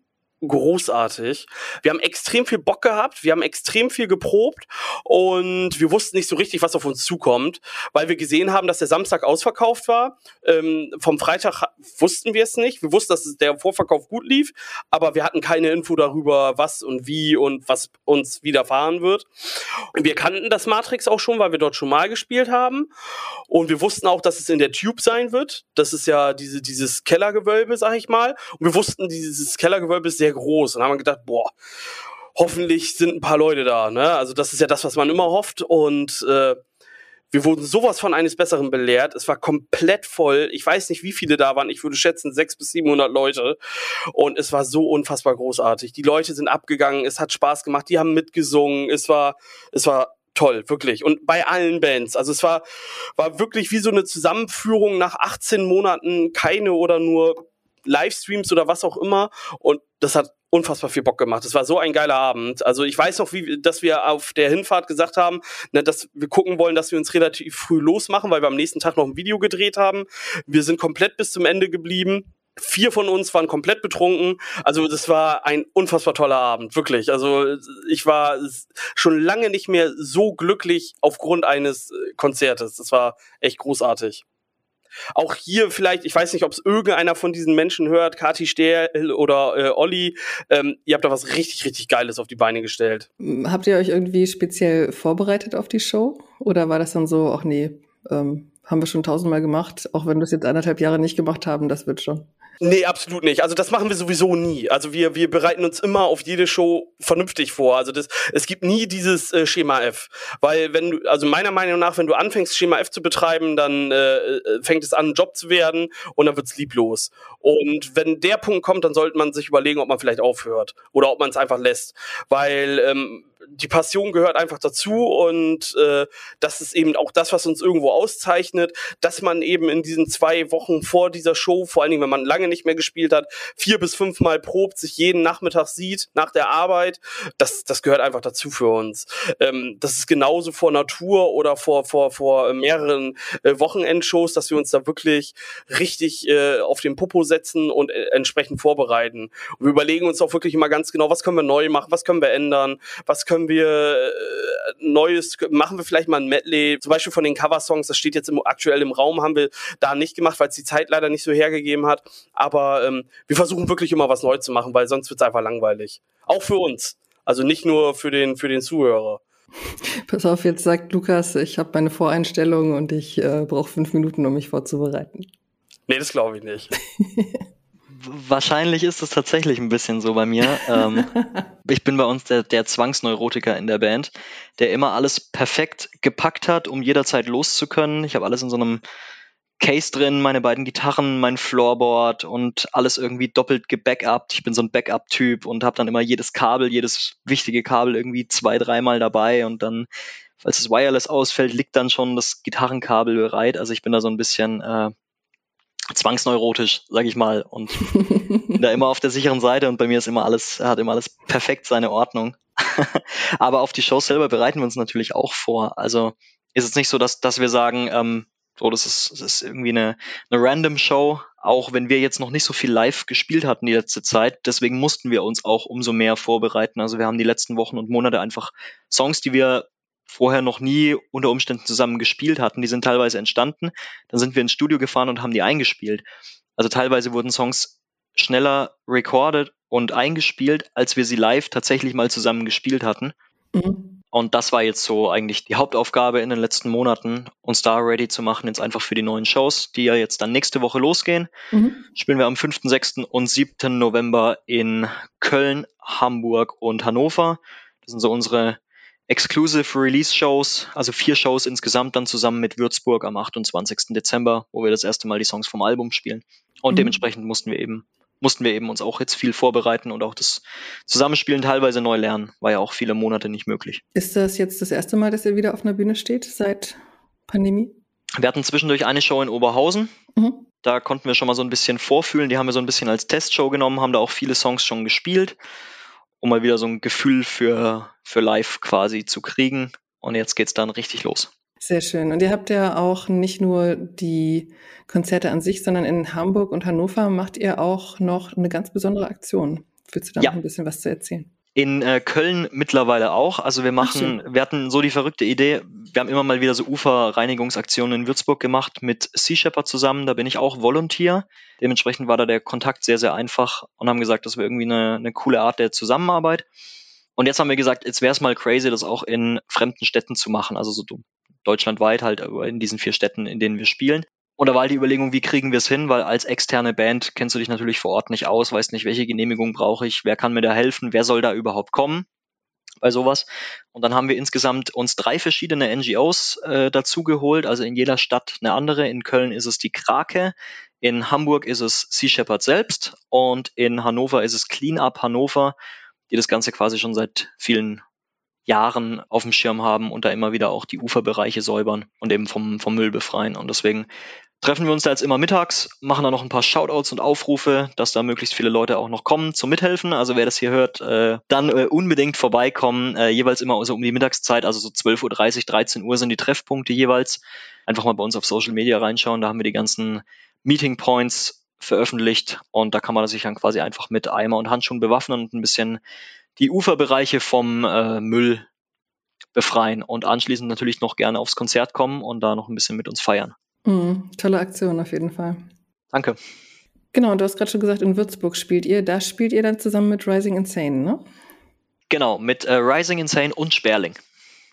großartig. Wir haben extrem viel Bock gehabt, wir haben extrem viel geprobt und wir wussten nicht so richtig, was auf uns zukommt, weil wir gesehen haben, dass der Samstag ausverkauft war. Ähm, vom Freitag wussten wir es nicht. Wir wussten, dass der Vorverkauf gut lief, aber wir hatten keine Info darüber, was und wie und was uns widerfahren wird. Wir kannten das Matrix auch schon, weil wir dort schon mal gespielt haben und wir wussten auch, dass es in der Tube sein wird. Das ist ja diese, dieses Kellergewölbe, sag ich mal. Und wir wussten, dieses Kellergewölbe ist sehr sehr groß. Und haben wir gedacht, boah, hoffentlich sind ein paar Leute da. Ne? Also das ist ja das, was man immer hofft. Und äh, wir wurden sowas von eines Besseren belehrt. Es war komplett voll. Ich weiß nicht, wie viele da waren. Ich würde schätzen sechs bis 700 Leute. Und es war so unfassbar großartig. Die Leute sind abgegangen. Es hat Spaß gemacht. Die haben mitgesungen. Es war, es war toll, wirklich. Und bei allen Bands. Also es war, war wirklich wie so eine Zusammenführung nach 18 Monaten keine oder nur Livestreams oder was auch immer. Und das hat unfassbar viel Bock gemacht. Es war so ein geiler Abend. Also ich weiß noch, wie, dass wir auf der Hinfahrt gesagt haben, ne, dass wir gucken wollen, dass wir uns relativ früh losmachen, weil wir am nächsten Tag noch ein Video gedreht haben. Wir sind komplett bis zum Ende geblieben. Vier von uns waren komplett betrunken. Also das war ein unfassbar toller Abend, wirklich. Also ich war schon lange nicht mehr so glücklich aufgrund eines Konzertes. Das war echt großartig. Auch hier vielleicht, ich weiß nicht, ob es irgendeiner von diesen Menschen hört, Kati Stehl oder äh, Olli, ähm, ihr habt da was richtig, richtig Geiles auf die Beine gestellt. Habt ihr euch irgendwie speziell vorbereitet auf die Show? Oder war das dann so, ach nee, ähm, haben wir schon tausendmal gemacht, auch wenn wir es jetzt anderthalb Jahre nicht gemacht haben, das wird schon. Nee, absolut nicht. Also das machen wir sowieso nie. Also wir, wir bereiten uns immer auf jede Show vernünftig vor. Also das, es gibt nie dieses äh, Schema F. Weil wenn du, also meiner Meinung nach, wenn du anfängst, Schema F zu betreiben, dann äh, äh fängt es an, ein Job zu werden und dann wird's lieblos. Und wenn der Punkt kommt, dann sollte man sich überlegen, ob man vielleicht aufhört oder ob man es einfach lässt. Weil ähm, die Passion gehört einfach dazu und äh, das ist eben auch das, was uns irgendwo auszeichnet, dass man eben in diesen zwei Wochen vor dieser Show, vor allen Dingen, wenn man lange nicht mehr gespielt hat, vier bis fünfmal probt, sich jeden Nachmittag sieht nach der Arbeit, das, das gehört einfach dazu für uns. Ähm, das ist genauso vor Natur oder vor, vor, vor mehreren äh, Wochenendshows, dass wir uns da wirklich richtig äh, auf den Popo setzen und äh, entsprechend vorbereiten. Und wir überlegen uns auch wirklich immer ganz genau, was können wir neu machen, was können wir ändern, was können wir äh, Neues, machen wir vielleicht mal ein Medley, zum Beispiel von den Coversongs, das steht jetzt im, aktuell im Raum, haben wir da nicht gemacht, weil es die Zeit leider nicht so hergegeben hat. Aber ähm, wir versuchen wirklich immer was Neues zu machen, weil sonst wird es einfach langweilig. Auch für uns. Also nicht nur für den, für den Zuhörer. Pass auf, jetzt sagt Lukas, ich habe meine Voreinstellung und ich äh, brauche fünf Minuten, um mich vorzubereiten. Nee, das glaube ich nicht. Wahrscheinlich ist es tatsächlich ein bisschen so bei mir. ähm, ich bin bei uns der, der Zwangsneurotiker in der Band, der immer alles perfekt gepackt hat, um jederzeit loszukönnen. Ich habe alles in so einem Case drin, meine beiden Gitarren, mein Floorboard und alles irgendwie doppelt gebackupt. Ich bin so ein Backup-Typ und habe dann immer jedes Kabel, jedes wichtige Kabel irgendwie zwei, dreimal dabei und dann, falls das Wireless ausfällt, liegt dann schon das Gitarrenkabel bereit. Also ich bin da so ein bisschen äh, zwangsneurotisch, sag ich mal, und da immer auf der sicheren Seite und bei mir ist immer alles, hat immer alles perfekt seine Ordnung. Aber auf die Show selber bereiten wir uns natürlich auch vor. Also ist es nicht so, dass, dass wir sagen, ähm, so, das ist, das ist irgendwie eine, eine random Show, auch wenn wir jetzt noch nicht so viel live gespielt hatten die letzte Zeit. Deswegen mussten wir uns auch umso mehr vorbereiten. Also wir haben die letzten Wochen und Monate einfach Songs, die wir vorher noch nie unter Umständen zusammen gespielt hatten. Die sind teilweise entstanden. Dann sind wir ins Studio gefahren und haben die eingespielt. Also teilweise wurden Songs schneller recorded und eingespielt, als wir sie live tatsächlich mal zusammen gespielt hatten. Mhm. Und das war jetzt so eigentlich die Hauptaufgabe in den letzten Monaten, uns da ready zu machen, jetzt einfach für die neuen Shows, die ja jetzt dann nächste Woche losgehen. Mhm. Spielen wir am 5., 6. und 7. November in Köln, Hamburg und Hannover. Das sind so unsere Exclusive Release Shows, also vier Shows insgesamt dann zusammen mit Würzburg am 28. Dezember, wo wir das erste Mal die Songs vom Album spielen. Und mhm. dementsprechend mussten wir eben mussten wir eben uns auch jetzt viel vorbereiten und auch das Zusammenspielen teilweise neu lernen. War ja auch viele Monate nicht möglich. Ist das jetzt das erste Mal, dass ihr wieder auf einer Bühne steht seit Pandemie? Wir hatten zwischendurch eine Show in Oberhausen. Mhm. Da konnten wir schon mal so ein bisschen vorfühlen. Die haben wir so ein bisschen als Testshow genommen, haben da auch viele Songs schon gespielt um mal wieder so ein Gefühl für, für live quasi zu kriegen. Und jetzt geht's dann richtig los. Sehr schön. Und ihr habt ja auch nicht nur die Konzerte an sich, sondern in Hamburg und Hannover macht ihr auch noch eine ganz besondere Aktion. Willst du da ja. noch ein bisschen was zu erzählen? In äh, Köln mittlerweile auch. Also wir machen, wir hatten so die verrückte Idee, wir haben immer mal wieder so Uferreinigungsaktionen in Würzburg gemacht mit Sea Shepherd zusammen. Da bin ich auch Volunteer. Dementsprechend war da der Kontakt sehr, sehr einfach und haben gesagt, das wäre irgendwie eine, eine coole Art der Zusammenarbeit. Und jetzt haben wir gesagt, jetzt wäre es mal crazy, das auch in fremden Städten zu machen, also so deutschlandweit halt in diesen vier Städten, in denen wir spielen. Und da war halt die Überlegung, wie kriegen wir es hin, weil als externe Band kennst du dich natürlich vor Ort nicht aus, weißt nicht, welche Genehmigung brauche ich, wer kann mir da helfen, wer soll da überhaupt kommen bei sowas. Und dann haben wir insgesamt uns drei verschiedene NGOs äh, dazu geholt, also in jeder Stadt eine andere. In Köln ist es die Krake, in Hamburg ist es Sea Shepherd selbst und in Hannover ist es Clean Up Hannover, die das Ganze quasi schon seit vielen Jahren auf dem Schirm haben und da immer wieder auch die Uferbereiche säubern und eben vom, vom Müll befreien. Und deswegen treffen wir uns da jetzt immer mittags, machen da noch ein paar Shoutouts und Aufrufe, dass da möglichst viele Leute auch noch kommen zum Mithelfen. Also wer das hier hört, äh, dann äh, unbedingt vorbeikommen. Äh, jeweils immer so um die Mittagszeit, also so 12.30 Uhr, 13 Uhr sind die Treffpunkte jeweils. Einfach mal bei uns auf Social Media reinschauen, da haben wir die ganzen Meeting Points veröffentlicht und da kann man sich dann quasi einfach mit Eimer und Handschuhen bewaffnen und ein bisschen die Uferbereiche vom äh, Müll befreien und anschließend natürlich noch gerne aufs Konzert kommen und da noch ein bisschen mit uns feiern. Mhm, tolle Aktion auf jeden Fall. Danke. Genau, du hast gerade schon gesagt, in Würzburg spielt ihr. Da spielt ihr dann zusammen mit Rising Insane, ne? Genau, mit äh, Rising Insane und Sperling.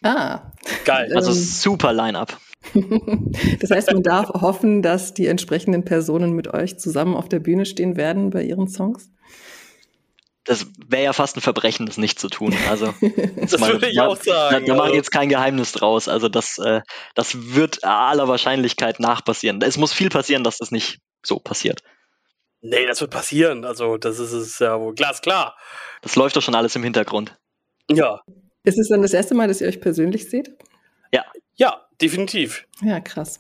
Ah. Geil. Also ähm, super Line-up. das heißt, man darf hoffen, dass die entsprechenden Personen mit euch zusammen auf der Bühne stehen werden bei ihren Songs? Das wäre ja fast ein Verbrechen, das nicht zu tun. Also das mal, würde ich auch sagen. Da, da mache ich jetzt kein Geheimnis draus. Also das, äh, das wird aller Wahrscheinlichkeit nach passieren. Es muss viel passieren, dass das nicht so passiert. Nee, das wird passieren. Also, das ist es ja wohl glasklar. Das läuft doch schon alles im Hintergrund. Ja. Ist es dann das erste Mal, dass ihr euch persönlich seht? Ja. Ja, definitiv. Ja, krass.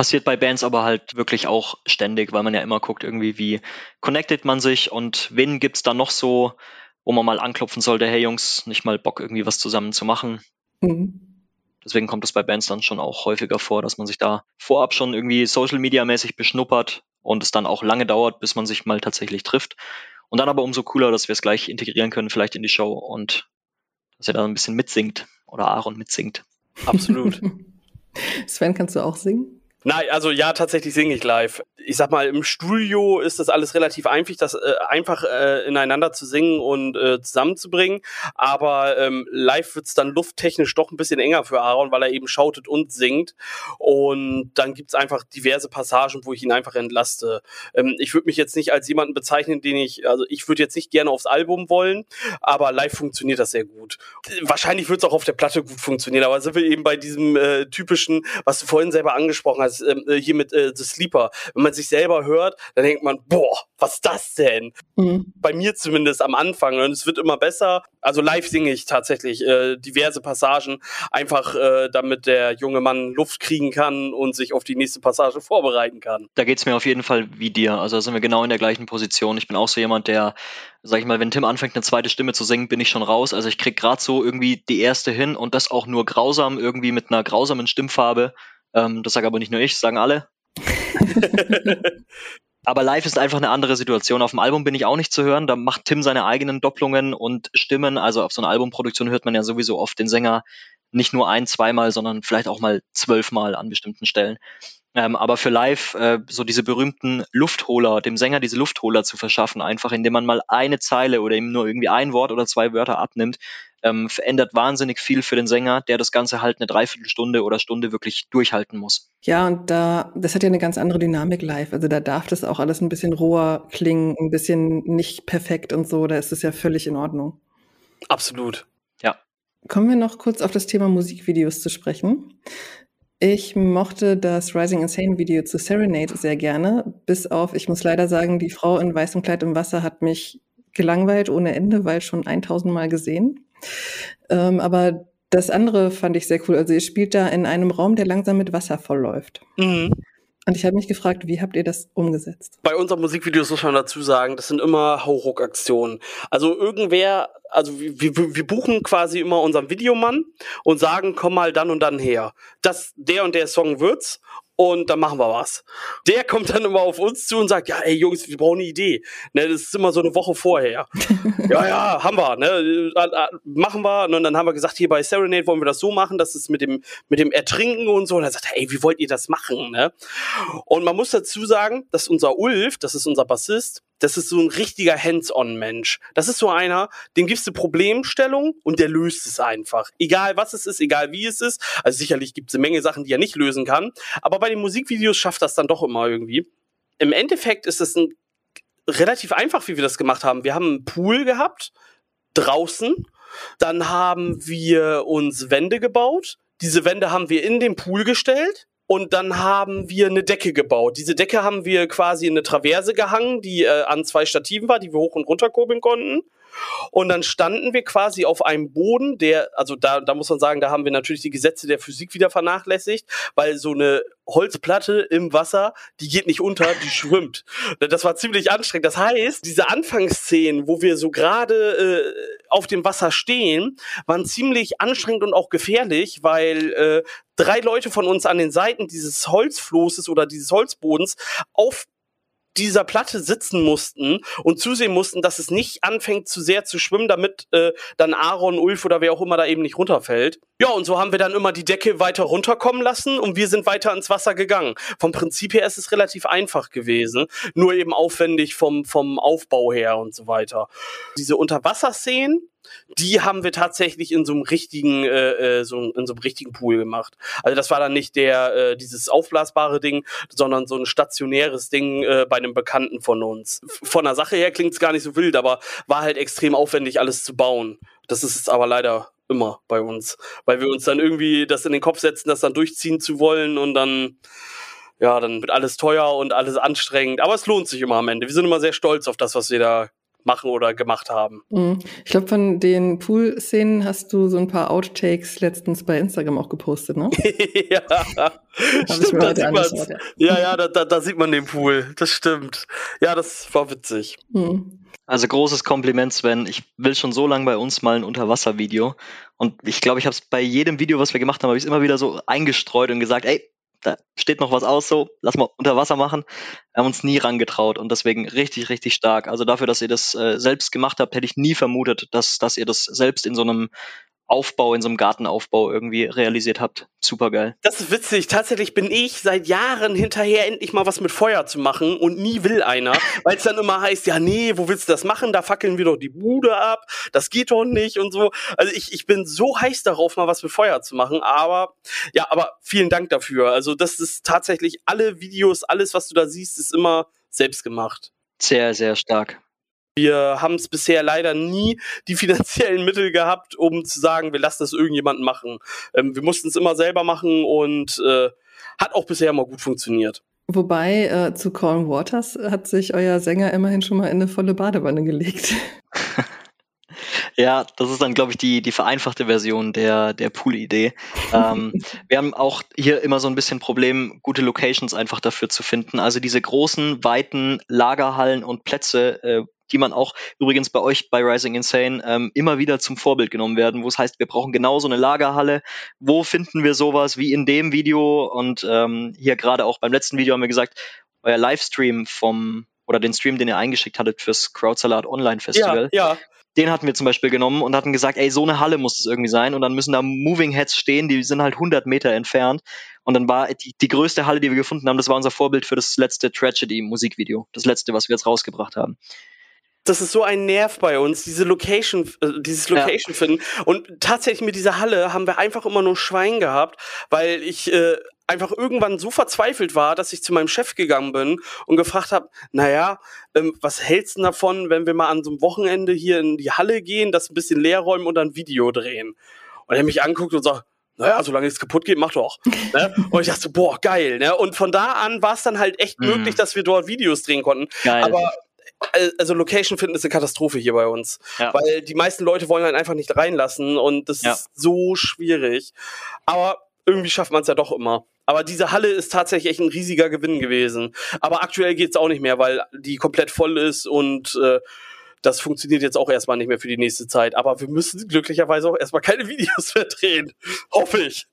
Passiert bei Bands aber halt wirklich auch ständig, weil man ja immer guckt, irgendwie, wie connected man sich und wen gibt's da noch so, wo man mal anklopfen sollte, hey Jungs, nicht mal Bock, irgendwie was zusammen zu machen. Mhm. Deswegen kommt es bei Bands dann schon auch häufiger vor, dass man sich da vorab schon irgendwie Social Media mäßig beschnuppert und es dann auch lange dauert, bis man sich mal tatsächlich trifft. Und dann aber umso cooler, dass wir es gleich integrieren können, vielleicht in die Show und dass er da ein bisschen mitsingt oder Aaron mitsingt. Absolut. Sven, kannst du auch singen? Nein, also ja, tatsächlich singe ich live. Ich sag mal, im Studio ist das alles relativ einfach, das äh, einfach äh, ineinander zu singen und äh, zusammenzubringen. Aber ähm, live wird's dann lufttechnisch doch ein bisschen enger für Aaron, weil er eben schautet und singt. Und dann gibt's einfach diverse Passagen, wo ich ihn einfach entlaste. Ähm, ich würde mich jetzt nicht als jemanden bezeichnen, den ich, also ich würde jetzt nicht gerne aufs Album wollen, aber live funktioniert das sehr gut. Wahrscheinlich wird's auch auf der Platte gut funktionieren, aber sind wir eben bei diesem äh, typischen, was du vorhin selber angesprochen hast damals ähm, äh, hier mit äh, The Sleeper, wenn man sich selber hört, dann denkt man, boah, was ist das denn? Mhm. Bei mir zumindest am Anfang und es wird immer besser. Also live singe ich tatsächlich äh, diverse Passagen, einfach äh, damit der junge Mann Luft kriegen kann und sich auf die nächste Passage vorbereiten kann. Da geht's mir auf jeden Fall wie dir. Also da sind wir genau in der gleichen Position. Ich bin auch so jemand, der, sag ich mal, wenn Tim anfängt, eine zweite Stimme zu singen, bin ich schon raus. Also ich krieg gerade so irgendwie die erste hin und das auch nur grausam, irgendwie mit einer grausamen Stimmfarbe. Ähm, das sage aber nicht nur ich, sagen alle. aber live ist einfach eine andere Situation. Auf dem Album bin ich auch nicht zu hören. Da macht Tim seine eigenen Doppelungen und Stimmen. Also auf so einer Albumproduktion hört man ja sowieso oft den Sänger nicht nur ein, zweimal, sondern vielleicht auch mal zwölfmal an bestimmten Stellen. Ähm, aber für live äh, so diese berühmten Luftholer, dem Sänger diese Luftholer zu verschaffen, einfach indem man mal eine Zeile oder ihm nur irgendwie ein Wort oder zwei Wörter abnimmt, ähm, verändert wahnsinnig viel für den Sänger, der das Ganze halt eine Dreiviertelstunde oder Stunde wirklich durchhalten muss. Ja, und da, das hat ja eine ganz andere Dynamik live. Also da darf das auch alles ein bisschen roher klingen, ein bisschen nicht perfekt und so. Da ist es ja völlig in Ordnung. Absolut. Ja. Kommen wir noch kurz auf das Thema Musikvideos zu sprechen. Ich mochte das Rising Insane Video zu Serenade sehr gerne, bis auf, ich muss leider sagen, die Frau in weißem Kleid im Wasser hat mich gelangweilt ohne Ende, weil schon 1000 Mal gesehen. Ähm, aber das andere fand ich sehr cool. Also ihr spielt da in einem Raum, der langsam mit Wasser vollläuft. Mhm. Und ich habe mich gefragt, wie habt ihr das umgesetzt? Bei unseren Musikvideos muss man dazu sagen, das sind immer Hauruck-Aktionen. Also irgendwer, also wir, wir buchen quasi immer unseren Videomann und sagen, komm mal dann und dann her. Das, der und der Song wird's und dann machen wir was. Der kommt dann immer auf uns zu und sagt, ja, ey Jungs, wir brauchen eine Idee. Ne, das ist immer so eine Woche vorher. ja, ja, haben wir, ne, machen wir. Und dann haben wir gesagt, hier bei Serenade wollen wir das so machen, dass es mit dem, mit dem Ertrinken und so. Und er sagt, ey, wie wollt ihr das machen, ne? Und man muss dazu sagen, dass unser Ulf, das ist unser Bassist, das ist so ein richtiger Hands-on-Mensch. Das ist so einer, dem gibst du Problemstellung und der löst es einfach. Egal was es ist, egal wie es ist. Also sicherlich gibt es eine Menge Sachen, die er nicht lösen kann. Aber bei den Musikvideos schafft das dann doch immer irgendwie. Im Endeffekt ist es ein relativ einfach, wie wir das gemacht haben. Wir haben einen Pool gehabt, draußen. Dann haben wir uns Wände gebaut. Diese Wände haben wir in den Pool gestellt und dann haben wir eine Decke gebaut. Diese Decke haben wir quasi in eine Traverse gehangen, die äh, an zwei Stativen war, die wir hoch und runter kurbeln konnten. Und dann standen wir quasi auf einem Boden, der, also da, da muss man sagen, da haben wir natürlich die Gesetze der Physik wieder vernachlässigt, weil so eine Holzplatte im Wasser, die geht nicht unter, die schwimmt. Das war ziemlich anstrengend. Das heißt, diese Anfangsszenen, wo wir so gerade äh, auf dem Wasser stehen, waren ziemlich anstrengend und auch gefährlich, weil äh, drei Leute von uns an den Seiten dieses Holzflosses oder dieses Holzbodens auf dieser Platte sitzen mussten und zusehen mussten, dass es nicht anfängt zu sehr zu schwimmen, damit äh, dann Aaron, Ulf oder wer auch immer da eben nicht runterfällt. Ja, und so haben wir dann immer die Decke weiter runterkommen lassen und wir sind weiter ins Wasser gegangen. Vom Prinzip her ist es relativ einfach gewesen, nur eben aufwendig vom, vom Aufbau her und so weiter. Diese Unterwasserszenen, die haben wir tatsächlich in so einem richtigen, äh, äh, so, in so einem richtigen Pool gemacht. Also das war dann nicht der, äh, dieses aufblasbare Ding, sondern so ein stationäres Ding äh, bei einem Bekannten von uns. Von der Sache her klingt es gar nicht so wild, aber war halt extrem aufwendig, alles zu bauen. Das ist es aber leider immer bei uns, weil wir uns dann irgendwie das in den Kopf setzen, das dann durchziehen zu wollen und dann ja, dann wird alles teuer und alles anstrengend, aber es lohnt sich immer am Ende. Wir sind immer sehr stolz auf das, was wir da machen oder gemacht haben. Mhm. Ich glaube, von den Pool-Szenen hast du so ein paar Outtakes letztens bei Instagram auch gepostet, ne? ja, stimmt, da sieht man's. ja, ja, da, da, da, sieht man den Pool. Das stimmt. Ja, das war witzig. Mhm. Also großes Kompliment, Sven. Ich will schon so lange bei uns mal ein Unterwasservideo. Und ich glaube, ich habe es bei jedem Video, was wir gemacht haben, habe ich es immer wieder so eingestreut und gesagt, ey, da steht noch was aus, so, lass mal unter Wasser machen. Wir haben uns nie rangetraut und deswegen richtig, richtig stark. Also dafür, dass ihr das äh, selbst gemacht habt, hätte ich nie vermutet, dass, dass ihr das selbst in so einem Aufbau, in so einem Gartenaufbau irgendwie realisiert habt. Super geil. Das ist witzig. Tatsächlich bin ich seit Jahren hinterher, endlich mal was mit Feuer zu machen und nie will einer, weil es dann immer heißt, ja, nee, wo willst du das machen? Da fackeln wir doch die Bude ab. Das geht doch nicht und so. Also ich, ich bin so heiß darauf, mal was mit Feuer zu machen. Aber ja, aber vielen Dank dafür. Also das ist tatsächlich alle Videos, alles, was du da siehst, ist immer selbst gemacht. Sehr, sehr stark. Wir haben es bisher leider nie die finanziellen Mittel gehabt, um zu sagen, wir lassen das irgendjemanden machen. Ähm, wir mussten es immer selber machen und äh, hat auch bisher immer gut funktioniert. Wobei äh, zu Corn Waters hat sich euer Sänger immerhin schon mal in eine volle Badewanne gelegt. Ja, das ist dann, glaube ich, die, die vereinfachte Version der, der Pool-Idee. ähm, wir haben auch hier immer so ein bisschen Problem, gute Locations einfach dafür zu finden. Also diese großen, weiten Lagerhallen und Plätze, äh, die man auch übrigens bei euch bei Rising Insane ähm, immer wieder zum Vorbild genommen werden, wo es heißt, wir brauchen genau so eine Lagerhalle. Wo finden wir sowas wie in dem Video? Und ähm, hier gerade auch beim letzten Video haben wir gesagt, euer Livestream vom oder den Stream, den ihr eingeschickt hattet fürs Crowdsalat Online Festival. Ja, ja. Den hatten wir zum Beispiel genommen und hatten gesagt, ey, so eine Halle muss es irgendwie sein. Und dann müssen da Moving Heads stehen, die sind halt 100 Meter entfernt. Und dann war die, die größte Halle, die wir gefunden haben, das war unser Vorbild für das letzte Tragedy Musikvideo. Das letzte, was wir jetzt rausgebracht haben das ist so ein Nerv bei uns, diese Location, äh, dieses Location ja. finden. Und tatsächlich mit dieser Halle haben wir einfach immer nur Schwein gehabt, weil ich äh, einfach irgendwann so verzweifelt war, dass ich zu meinem Chef gegangen bin und gefragt habe, naja, ähm, was hältst du davon, wenn wir mal an so einem Wochenende hier in die Halle gehen, das ein bisschen leer räumen und dann Video drehen? Und er mich anguckt und sagt, naja, solange es kaputt geht, mach doch. ne? Und ich dachte, boah, geil. Ne? Und von da an war es dann halt echt mm. möglich, dass wir dort Videos drehen konnten. Geil. Aber also Location finden ist eine Katastrophe hier bei uns. Ja. Weil die meisten Leute wollen halt einfach nicht reinlassen und das ja. ist so schwierig. Aber irgendwie schafft man es ja doch immer. Aber diese Halle ist tatsächlich echt ein riesiger Gewinn gewesen. Aber aktuell geht es auch nicht mehr, weil die komplett voll ist und äh, das funktioniert jetzt auch erstmal nicht mehr für die nächste Zeit. Aber wir müssen glücklicherweise auch erstmal keine Videos mehr drehen. Hoffe ich.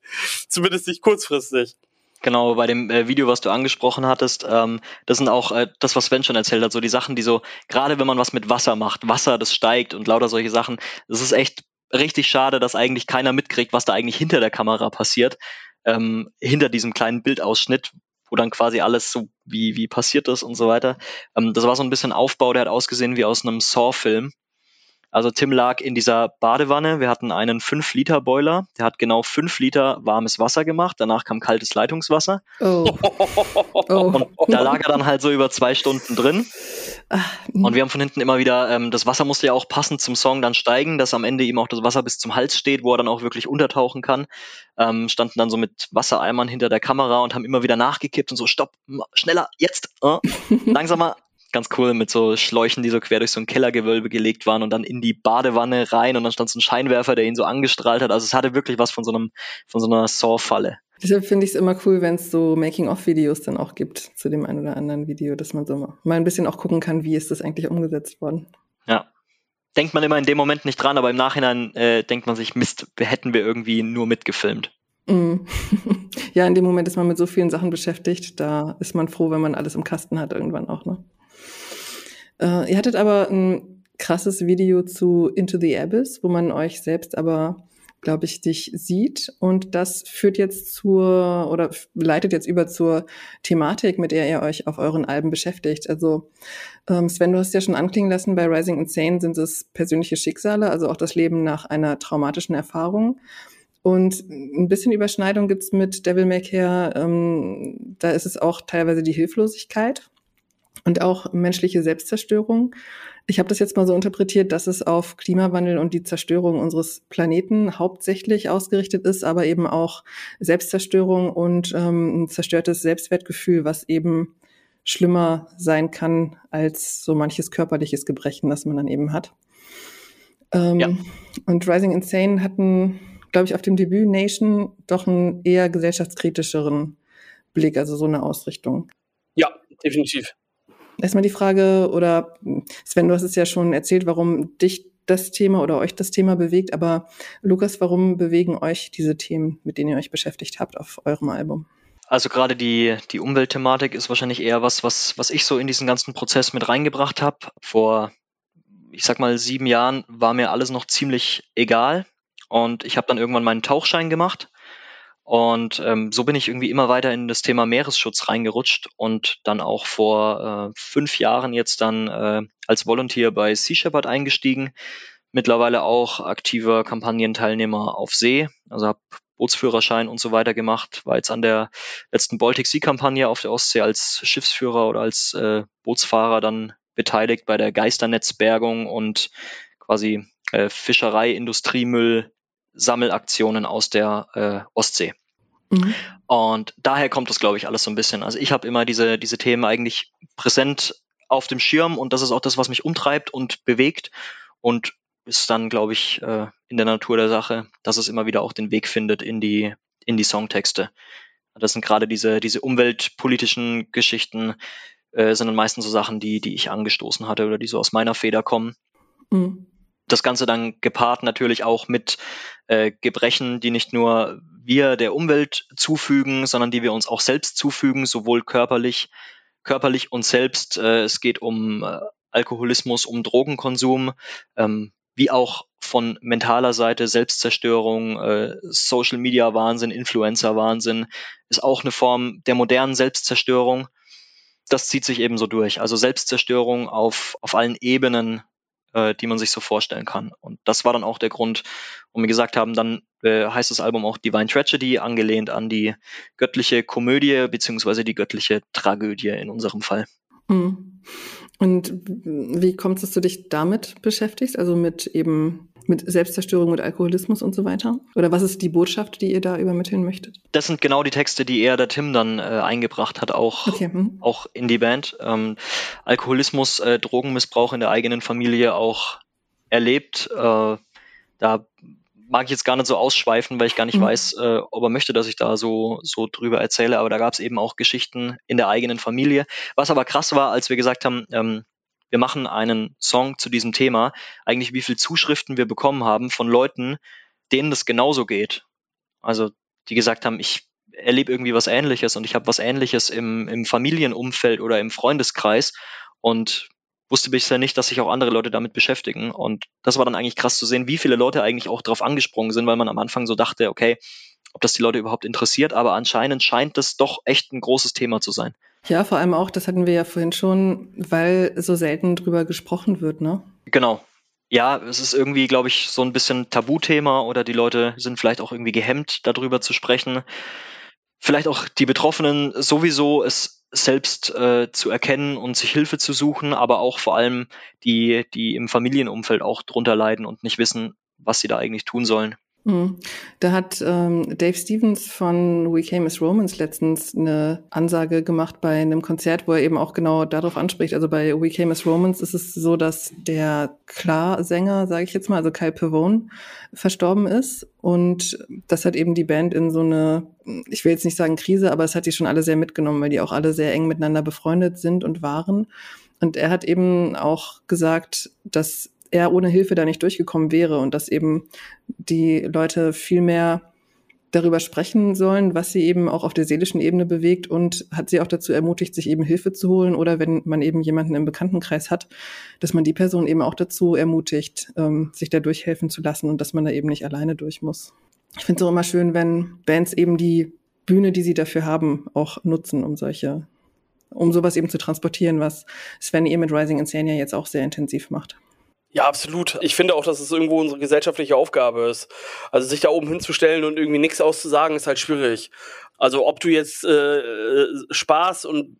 Zumindest nicht kurzfristig. Genau, bei dem äh, Video, was du angesprochen hattest, ähm, das sind auch äh, das, was Sven schon erzählt hat, so die Sachen, die so, gerade wenn man was mit Wasser macht, Wasser, das steigt und lauter solche Sachen, das ist echt richtig schade, dass eigentlich keiner mitkriegt, was da eigentlich hinter der Kamera passiert, ähm, hinter diesem kleinen Bildausschnitt, wo dann quasi alles so wie, wie passiert ist und so weiter. Ähm, das war so ein bisschen Aufbau, der hat ausgesehen wie aus einem Saw-Film. Also Tim lag in dieser Badewanne. Wir hatten einen 5-Liter-Boiler. Der hat genau 5 Liter warmes Wasser gemacht. Danach kam kaltes Leitungswasser. Oh. oh. Und da lag er dann halt so über zwei Stunden drin. Ah, und wir haben von hinten immer wieder, ähm, das Wasser musste ja auch passend zum Song dann steigen, dass am Ende ihm auch das Wasser bis zum Hals steht, wo er dann auch wirklich untertauchen kann. Ähm, standen dann so mit Wassereimern hinter der Kamera und haben immer wieder nachgekippt und so, stopp, schneller, jetzt, äh, langsamer, ganz cool mit so Schläuchen, die so quer durch so ein Kellergewölbe gelegt waren und dann in die Badewanne rein und dann stand so ein Scheinwerfer, der ihn so angestrahlt hat. Also es hatte wirklich was von so einem, von so einer Saw-Falle. Deshalb finde ich es immer cool, wenn es so Making-of-Videos dann auch gibt zu dem einen oder anderen Video, dass man so mal ein bisschen auch gucken kann, wie ist das eigentlich umgesetzt worden. Ja. Denkt man immer in dem Moment nicht dran, aber im Nachhinein äh, denkt man sich, Mist, hätten wir irgendwie nur mitgefilmt. Mm. Ja, in dem Moment ist man mit so vielen Sachen beschäftigt, da ist man froh, wenn man alles im Kasten hat irgendwann auch. Ne? Äh, ihr hattet aber ein krasses Video zu Into the Abyss, wo man euch selbst aber glaube ich, dich sieht. Und das führt jetzt zur oder leitet jetzt über zur Thematik, mit der ihr euch auf euren Alben beschäftigt. Also ähm, Sven, du hast ja schon anklingen lassen, bei Rising Insane sind es persönliche Schicksale, also auch das Leben nach einer traumatischen Erfahrung. Und ein bisschen Überschneidung gibt's mit Devil May Care. Ähm, da ist es auch teilweise die Hilflosigkeit und auch menschliche Selbstzerstörung. Ich habe das jetzt mal so interpretiert, dass es auf Klimawandel und die Zerstörung unseres Planeten hauptsächlich ausgerichtet ist, aber eben auch Selbstzerstörung und ähm, ein zerstörtes Selbstwertgefühl, was eben schlimmer sein kann als so manches körperliches Gebrechen, das man dann eben hat. Ähm, ja. Und Rising Insane hatten, glaube ich, auf dem Debüt Nation doch einen eher gesellschaftskritischeren Blick, also so eine Ausrichtung. Ja, definitiv. Erstmal die Frage, oder Sven, du hast es ja schon erzählt, warum dich das Thema oder euch das Thema bewegt, aber Lukas, warum bewegen euch diese Themen, mit denen ihr euch beschäftigt habt auf eurem Album? Also gerade die, die Umweltthematik ist wahrscheinlich eher was, was, was ich so in diesen ganzen Prozess mit reingebracht habe. Vor, ich sag mal, sieben Jahren war mir alles noch ziemlich egal. Und ich habe dann irgendwann meinen Tauchschein gemacht und ähm, so bin ich irgendwie immer weiter in das Thema Meeresschutz reingerutscht und dann auch vor äh, fünf Jahren jetzt dann äh, als Volunteer bei Sea Shepherd eingestiegen. Mittlerweile auch aktiver Kampagnenteilnehmer auf See, also habe Bootsführerschein und so weiter gemacht, war jetzt an der letzten Baltic Sea Kampagne auf der Ostsee als Schiffsführer oder als äh, Bootsfahrer dann beteiligt bei der Geisternetzbergung und quasi äh, Fischerei, Industriemüll Sammelaktionen aus der äh, Ostsee. Mhm. Und daher kommt das, glaube ich, alles so ein bisschen. Also ich habe immer diese, diese Themen eigentlich präsent auf dem Schirm und das ist auch das, was mich umtreibt und bewegt und ist dann, glaube ich, äh, in der Natur der Sache, dass es immer wieder auch den Weg findet in die, in die Songtexte. Das sind gerade diese, diese umweltpolitischen Geschichten, äh, sind dann meistens so Sachen, die, die ich angestoßen hatte oder die so aus meiner Feder kommen. Mhm das Ganze dann gepaart natürlich auch mit äh, Gebrechen, die nicht nur wir der Umwelt zufügen, sondern die wir uns auch selbst zufügen, sowohl körperlich, körperlich und selbst. Äh, es geht um äh, Alkoholismus, um Drogenkonsum, ähm, wie auch von mentaler Seite Selbstzerstörung, äh, Social Media Wahnsinn, Influencer Wahnsinn, ist auch eine Form der modernen Selbstzerstörung. Das zieht sich ebenso durch. Also Selbstzerstörung auf, auf allen Ebenen äh, die man sich so vorstellen kann. Und das war dann auch der Grund, warum wir gesagt haben, dann äh, heißt das Album auch Divine Tragedy, angelehnt an die göttliche Komödie beziehungsweise die göttliche Tragödie in unserem Fall. Mhm. Und wie kommt es, dass du dich damit beschäftigst? Also mit eben mit Selbstzerstörung, mit Alkoholismus und so weiter? Oder was ist die Botschaft, die ihr da übermitteln möchtet? Das sind genau die Texte, die eher der Tim dann äh, eingebracht hat, auch, okay. hm. auch in die Band. Ähm, Alkoholismus, äh, Drogenmissbrauch in der eigenen Familie auch erlebt. Äh, da mag ich jetzt gar nicht so ausschweifen, weil ich gar nicht mhm. weiß, äh, ob er möchte, dass ich da so, so drüber erzähle. Aber da gab es eben auch Geschichten in der eigenen Familie. Was aber krass war, als wir gesagt haben, ähm, wir machen einen Song zu diesem Thema, eigentlich wie viel Zuschriften wir bekommen haben von Leuten, denen das genauso geht. Also die gesagt haben, ich erlebe irgendwie was Ähnliches und ich habe was Ähnliches im, im Familienumfeld oder im Freundeskreis und wusste bisher nicht, dass sich auch andere Leute damit beschäftigen. Und das war dann eigentlich krass zu sehen, wie viele Leute eigentlich auch darauf angesprungen sind, weil man am Anfang so dachte, okay, ob das die Leute überhaupt interessiert, aber anscheinend scheint das doch echt ein großes Thema zu sein. Ja, vor allem auch, das hatten wir ja vorhin schon, weil so selten drüber gesprochen wird, ne? Genau. Ja, es ist irgendwie, glaube ich, so ein bisschen Tabuthema oder die Leute sind vielleicht auch irgendwie gehemmt, darüber zu sprechen. Vielleicht auch die Betroffenen sowieso es selbst äh, zu erkennen und sich Hilfe zu suchen, aber auch vor allem die, die im Familienumfeld auch drunter leiden und nicht wissen, was sie da eigentlich tun sollen. Mhm. Da hat ähm, Dave Stevens von We Came as Romans letztens eine Ansage gemacht bei einem Konzert, wo er eben auch genau darauf anspricht. Also bei We Came as Romans ist es so, dass der Klar-Sänger, sage ich jetzt mal, also Kyle Pavone, verstorben ist. Und das hat eben die Band in so eine, ich will jetzt nicht sagen Krise, aber es hat die schon alle sehr mitgenommen, weil die auch alle sehr eng miteinander befreundet sind und waren. Und er hat eben auch gesagt, dass er ohne Hilfe da nicht durchgekommen wäre und dass eben die Leute viel mehr darüber sprechen sollen, was sie eben auch auf der seelischen Ebene bewegt und hat sie auch dazu ermutigt, sich eben Hilfe zu holen oder wenn man eben jemanden im Bekanntenkreis hat, dass man die Person eben auch dazu ermutigt, ähm, sich da durchhelfen zu lassen und dass man da eben nicht alleine durch muss. Ich finde es auch immer schön, wenn Bands eben die Bühne, die sie dafür haben, auch nutzen, um solche, um sowas eben zu transportieren, was Sven ihr mit Rising Insania jetzt auch sehr intensiv macht. Ja, absolut. Ich finde auch, dass es irgendwo unsere gesellschaftliche Aufgabe ist. Also sich da oben hinzustellen und irgendwie nichts auszusagen, ist halt schwierig. Also ob du jetzt äh, Spaß und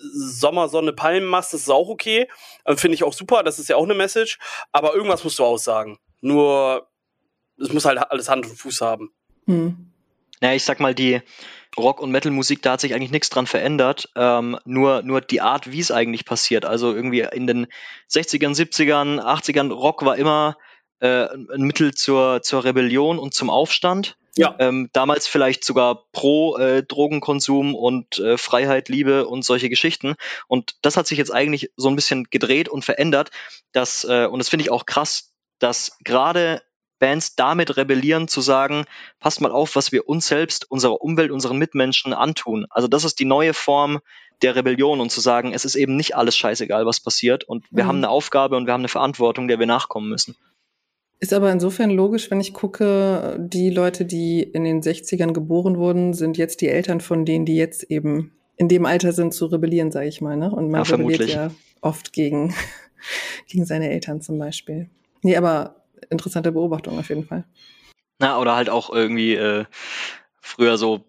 Sommersonne Palmen machst, das ist auch okay. Äh, finde ich auch super, das ist ja auch eine Message. Aber irgendwas musst du aussagen. Nur, es muss halt alles Hand und Fuß haben. Hm. Naja, ich sag mal, die, Rock- und Metal-Musik, da hat sich eigentlich nichts dran verändert. Ähm, nur, nur die Art, wie es eigentlich passiert. Also irgendwie in den 60ern, 70ern, 80ern, Rock war immer äh, ein Mittel zur, zur Rebellion und zum Aufstand. Ja. Ähm, damals vielleicht sogar pro äh, Drogenkonsum und äh, Freiheit, Liebe und solche Geschichten. Und das hat sich jetzt eigentlich so ein bisschen gedreht und verändert. Dass, äh, und das finde ich auch krass, dass gerade Bands damit rebellieren, zu sagen, passt mal auf, was wir uns selbst, unserer Umwelt, unseren Mitmenschen antun. Also das ist die neue Form der Rebellion und zu sagen, es ist eben nicht alles scheißegal, was passiert und wir mhm. haben eine Aufgabe und wir haben eine Verantwortung, der wir nachkommen müssen. Ist aber insofern logisch, wenn ich gucke, die Leute, die in den 60ern geboren wurden, sind jetzt die Eltern von denen, die jetzt eben in dem Alter sind zu rebellieren, sage ich mal. Ne? Und man ja, rebelliert ja oft gegen, gegen seine Eltern zum Beispiel. Nee, aber interessante Beobachtung auf jeden Fall. Na, oder halt auch irgendwie äh, früher so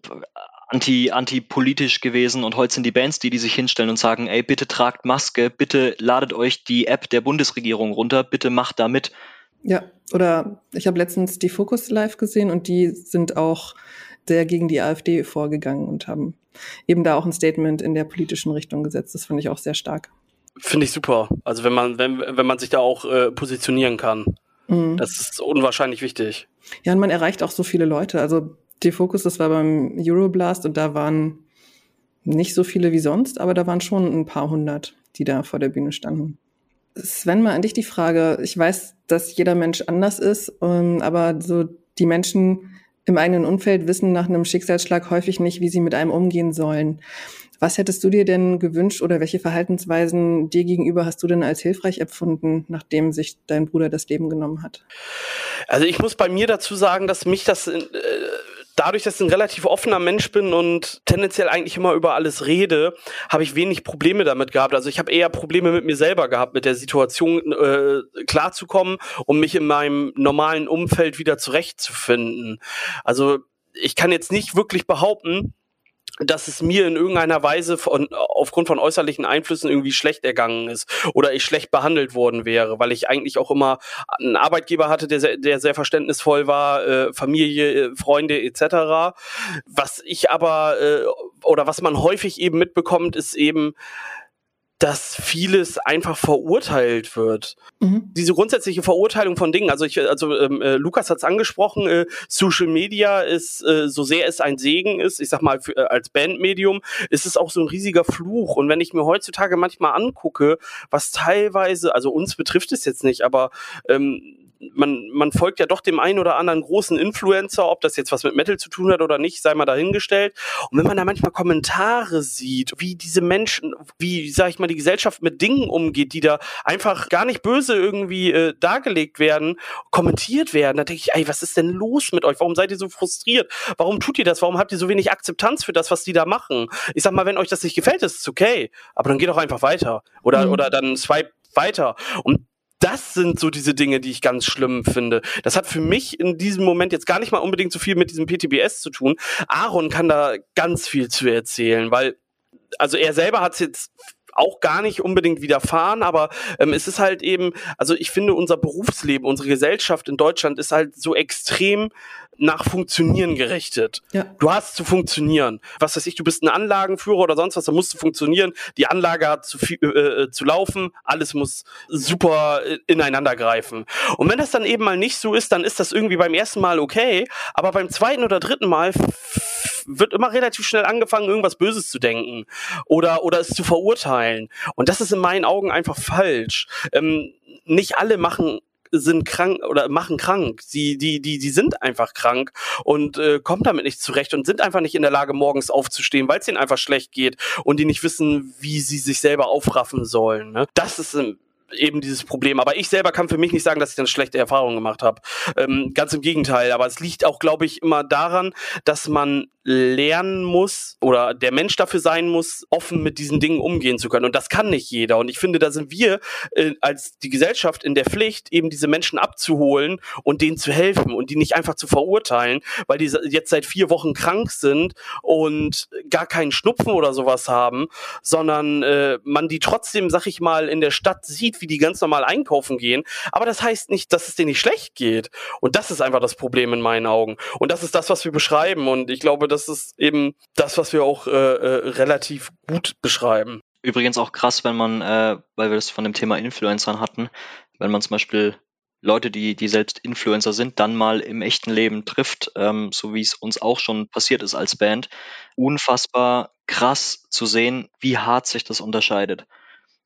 anti, anti-politisch gewesen und heute sind die Bands, die, die sich hinstellen und sagen, ey, bitte tragt Maske, bitte ladet euch die App der Bundesregierung runter, bitte macht da mit. Ja, oder ich habe letztens die Focus Live gesehen und die sind auch sehr gegen die AfD vorgegangen und haben eben da auch ein Statement in der politischen Richtung gesetzt. Das finde ich auch sehr stark. Finde ich super. Also wenn man, wenn, wenn man sich da auch äh, positionieren kann. Mhm. Das ist unwahrscheinlich wichtig. Ja, und man erreicht auch so viele Leute. Also die Focus, das war beim Euroblast und da waren nicht so viele wie sonst, aber da waren schon ein paar hundert, die da vor der Bühne standen. Sven, mal an dich die Frage. Ich weiß, dass jeder Mensch anders ist, ähm, aber so die Menschen im eigenen Umfeld wissen nach einem Schicksalsschlag häufig nicht, wie sie mit einem umgehen sollen. Was hättest du dir denn gewünscht oder welche Verhaltensweisen dir gegenüber hast du denn als hilfreich empfunden, nachdem sich dein Bruder das Leben genommen hat? Also ich muss bei mir dazu sagen, dass mich das äh, dadurch, dass ich ein relativ offener Mensch bin und tendenziell eigentlich immer über alles rede, habe ich wenig Probleme damit gehabt. Also ich habe eher Probleme mit mir selber gehabt, mit der Situation äh, klarzukommen und mich in meinem normalen Umfeld wieder zurechtzufinden. Also ich kann jetzt nicht wirklich behaupten, dass es mir in irgendeiner Weise von, aufgrund von äußerlichen Einflüssen irgendwie schlecht ergangen ist oder ich schlecht behandelt worden wäre, weil ich eigentlich auch immer einen Arbeitgeber hatte, der sehr, der sehr verständnisvoll war, äh, Familie, äh, Freunde etc. Was ich aber äh, oder was man häufig eben mitbekommt, ist eben dass vieles einfach verurteilt wird. Mhm. Diese grundsätzliche Verurteilung von Dingen, also ich, also ähm, äh, Lukas hat es angesprochen, äh, Social Media ist, äh, so sehr es ein Segen ist, ich sag mal, für, äh, als Bandmedium, ist es auch so ein riesiger Fluch. Und wenn ich mir heutzutage manchmal angucke, was teilweise, also uns betrifft es jetzt nicht, aber ähm, man, man folgt ja doch dem einen oder anderen großen Influencer, ob das jetzt was mit Metal zu tun hat oder nicht, sei mal dahingestellt. Und wenn man da manchmal Kommentare sieht, wie diese Menschen, wie, sag ich mal, die Gesellschaft mit Dingen umgeht, die da einfach gar nicht böse irgendwie äh, dargelegt werden, kommentiert werden, da denke ich, ey, was ist denn los mit euch? Warum seid ihr so frustriert? Warum tut ihr das? Warum habt ihr so wenig Akzeptanz für das, was die da machen? Ich sag mal, wenn euch das nicht gefällt, ist es okay. Aber dann geht doch einfach weiter. Oder, mhm. oder dann swipe weiter. Und das sind so diese Dinge, die ich ganz schlimm finde. Das hat für mich in diesem Moment jetzt gar nicht mal unbedingt so viel mit diesem PTBS zu tun. Aaron kann da ganz viel zu erzählen, weil also er selber hat es jetzt auch gar nicht unbedingt widerfahren, aber ähm, es ist halt eben, also ich finde, unser Berufsleben, unsere Gesellschaft in Deutschland ist halt so extrem nach Funktionieren gerichtet. Ja. Du hast zu funktionieren. Was weiß ich, du bist ein Anlagenführer oder sonst was, da musst du funktionieren. Die Anlage hat zu, viel, äh, äh zu laufen, alles muss super äh, ineinander greifen. Und wenn das dann eben mal nicht so ist, dann ist das irgendwie beim ersten Mal okay, aber beim zweiten oder dritten Mal wird immer relativ schnell angefangen, irgendwas Böses zu denken oder, oder es zu verurteilen. Und das ist in meinen Augen einfach falsch. Ähm, nicht alle machen sind krank oder machen krank. Sie, die, die, die sind einfach krank und äh, kommen damit nicht zurecht und sind einfach nicht in der Lage, morgens aufzustehen, weil es ihnen einfach schlecht geht und die nicht wissen, wie sie sich selber aufraffen sollen. Ne? Das ist eben dieses Problem. Aber ich selber kann für mich nicht sagen, dass ich dann schlechte Erfahrungen gemacht habe. Ähm, ganz im Gegenteil. Aber es liegt auch, glaube ich, immer daran, dass man lernen muss oder der Mensch dafür sein muss, offen mit diesen Dingen umgehen zu können. Und das kann nicht jeder. Und ich finde, da sind wir äh, als die Gesellschaft in der Pflicht, eben diese Menschen abzuholen und denen zu helfen und die nicht einfach zu verurteilen, weil die jetzt seit vier Wochen krank sind und gar keinen Schnupfen oder sowas haben, sondern äh, man die trotzdem, sag ich mal, in der Stadt sieht, wie die ganz normal einkaufen gehen. Aber das heißt nicht, dass es denen nicht schlecht geht. Und das ist einfach das Problem in meinen Augen. Und das ist das, was wir beschreiben. Und ich glaube, das ist eben das, was wir auch äh, äh, relativ gut beschreiben. Übrigens auch krass, wenn man, äh, weil wir das von dem Thema Influencern hatten, wenn man zum Beispiel Leute, die, die selbst Influencer sind, dann mal im echten Leben trifft, ähm, so wie es uns auch schon passiert ist als Band, unfassbar krass zu sehen, wie hart sich das unterscheidet.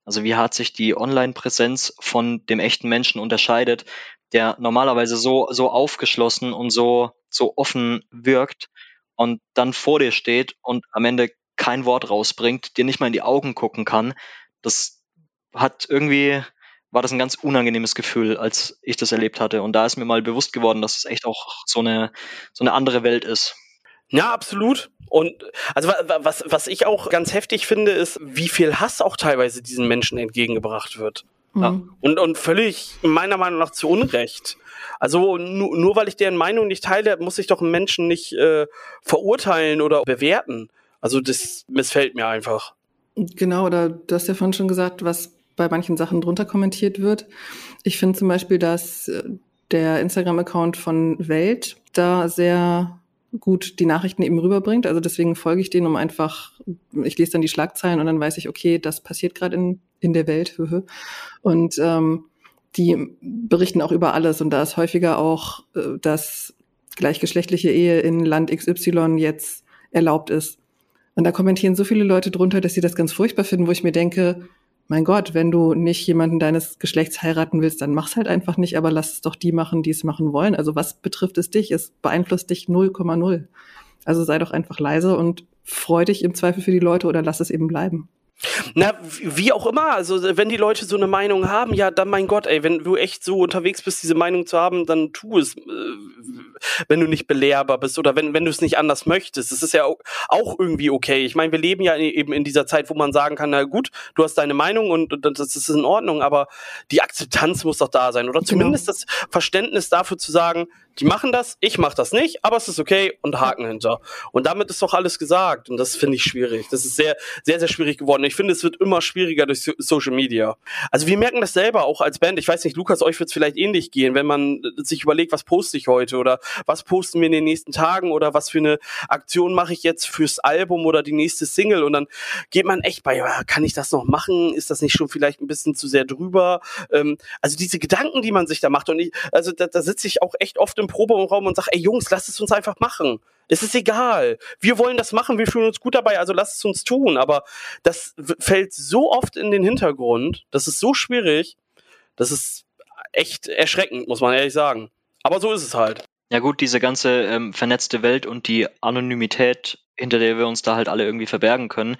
Also wie hart sich die Online-Präsenz von dem echten Menschen unterscheidet, der normalerweise so, so aufgeschlossen und so, so offen wirkt und dann vor dir steht und am Ende kein Wort rausbringt, dir nicht mal in die Augen gucken kann, das hat irgendwie, war das ein ganz unangenehmes Gefühl, als ich das erlebt hatte. Und da ist mir mal bewusst geworden, dass es echt auch so eine, so eine andere Welt ist. Ja, absolut. Und also was, was ich auch ganz heftig finde, ist, wie viel Hass auch teilweise diesen Menschen entgegengebracht wird. Mhm. Ja. Und, und völlig meiner Meinung nach zu Unrecht. Also nur, nur weil ich deren Meinung nicht teile, muss ich doch einen Menschen nicht äh, verurteilen oder bewerten. Also das missfällt mir einfach. Genau, oder du hast ja vorhin schon gesagt, was bei manchen Sachen drunter kommentiert wird. Ich finde zum Beispiel, dass äh, der Instagram-Account von Welt da sehr gut die Nachrichten eben rüberbringt. Also deswegen folge ich denen, um einfach, ich lese dann die Schlagzeilen und dann weiß ich, okay, das passiert gerade in, in der Welt. Und ähm, die berichten auch über alles und da ist häufiger auch, äh, dass gleichgeschlechtliche Ehe in Land XY jetzt erlaubt ist. Und da kommentieren so viele Leute drunter, dass sie das ganz furchtbar finden, wo ich mir denke, mein Gott, wenn du nicht jemanden deines Geschlechts heiraten willst, dann mach's halt einfach nicht, aber lass es doch die machen, die es machen wollen. Also was betrifft es dich? Es beeinflusst dich 0,0. Also sei doch einfach leise und freu dich im Zweifel für die Leute oder lass es eben bleiben. Na, wie auch immer, also wenn die Leute so eine Meinung haben, ja, dann mein Gott, ey, wenn du echt so unterwegs bist, diese Meinung zu haben, dann tu es, äh, wenn du nicht belehrbar bist oder wenn, wenn du es nicht anders möchtest. Das ist ja auch irgendwie okay. Ich meine, wir leben ja eben in dieser Zeit, wo man sagen kann, na gut, du hast deine Meinung und, und das ist in Ordnung, aber die Akzeptanz muss doch da sein oder genau. zumindest genau. das Verständnis dafür zu sagen, die machen das, ich mach das nicht, aber es ist okay und Haken hinter. Und damit ist doch alles gesagt und das finde ich schwierig. Das ist sehr, sehr, sehr schwierig geworden. Ich finde, es wird immer schwieriger durch Social Media. Also wir merken das selber auch als Band. Ich weiß nicht, Lukas, euch wird es vielleicht ähnlich gehen, wenn man sich überlegt, was poste ich heute oder was posten wir in den nächsten Tagen oder was für eine Aktion mache ich jetzt fürs Album oder die nächste Single und dann geht man echt bei, ja, kann ich das noch machen? Ist das nicht schon vielleicht ein bisschen zu sehr drüber? Ähm, also diese Gedanken, die man sich da macht und ich, also da, da sitze ich auch echt oft im Proberaum und sage, ey Jungs, lasst es uns einfach machen. Es ist egal. Wir wollen das machen, wir fühlen uns gut dabei, also lasst es uns tun. Aber das fällt so oft in den Hintergrund, das ist so schwierig, das ist echt erschreckend, muss man ehrlich sagen. Aber so ist es halt. Ja gut, diese ganze ähm, vernetzte Welt und die Anonymität, hinter der wir uns da halt alle irgendwie verbergen können,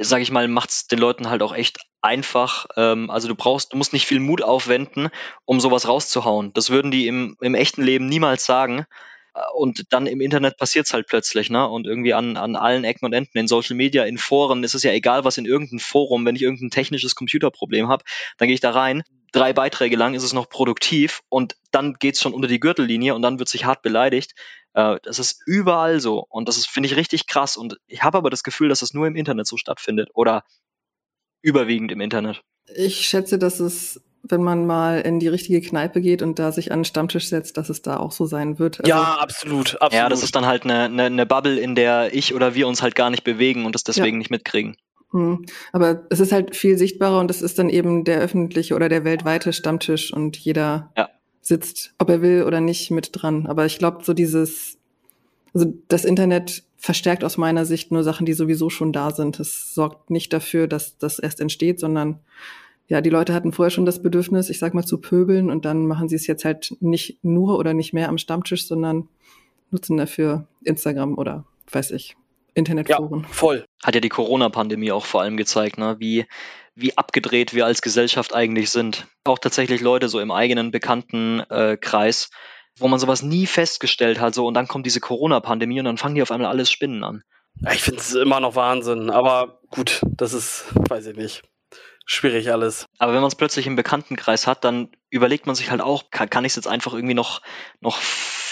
sage ich mal, macht es den Leuten halt auch echt einfach. Ähm, also du brauchst, du musst nicht viel Mut aufwenden, um sowas rauszuhauen. Das würden die im, im echten Leben niemals sagen. Äh, und dann im Internet passiert es halt plötzlich, ne? Und irgendwie an, an allen Ecken und Enden, in Social Media, in Foren, ist es ja egal, was in irgendeinem Forum, wenn ich irgendein technisches Computerproblem habe, dann gehe ich da rein. Drei Beiträge lang ist es noch produktiv und dann geht es schon unter die Gürtellinie und dann wird sich hart beleidigt. Äh, das ist überall so und das ist, finde ich, richtig krass. Und ich habe aber das Gefühl, dass das nur im Internet so stattfindet oder überwiegend im Internet. Ich schätze, dass es wenn man mal in die richtige Kneipe geht und da sich an den Stammtisch setzt, dass es da auch so sein wird. Also, ja, absolut, absolut. Ja, das ist dann halt eine, eine, eine Bubble, in der ich oder wir uns halt gar nicht bewegen und das deswegen ja. nicht mitkriegen. Hm. Aber es ist halt viel sichtbarer und es ist dann eben der öffentliche oder der weltweite Stammtisch und jeder ja. sitzt, ob er will oder nicht, mit dran. Aber ich glaube, so dieses, also das Internet verstärkt aus meiner Sicht nur Sachen, die sowieso schon da sind. Es sorgt nicht dafür, dass das erst entsteht, sondern ja, die Leute hatten vorher schon das Bedürfnis, ich sag mal, zu pöbeln und dann machen sie es jetzt halt nicht nur oder nicht mehr am Stammtisch, sondern nutzen dafür Instagram oder weiß ich, Internetforen. Ja, voll. Hat ja die Corona-Pandemie auch vor allem gezeigt, ne? wie, wie abgedreht wir als Gesellschaft eigentlich sind. Auch tatsächlich Leute so im eigenen bekannten äh, Kreis, wo man sowas nie festgestellt hat, so und dann kommt diese Corona-Pandemie und dann fangen die auf einmal alles Spinnen an. Ich finde es immer noch Wahnsinn, aber gut, das ist, weiß ich nicht schwierig alles. Aber wenn man es plötzlich im Bekanntenkreis hat, dann überlegt man sich halt auch, kann, kann ich es jetzt einfach irgendwie noch, noch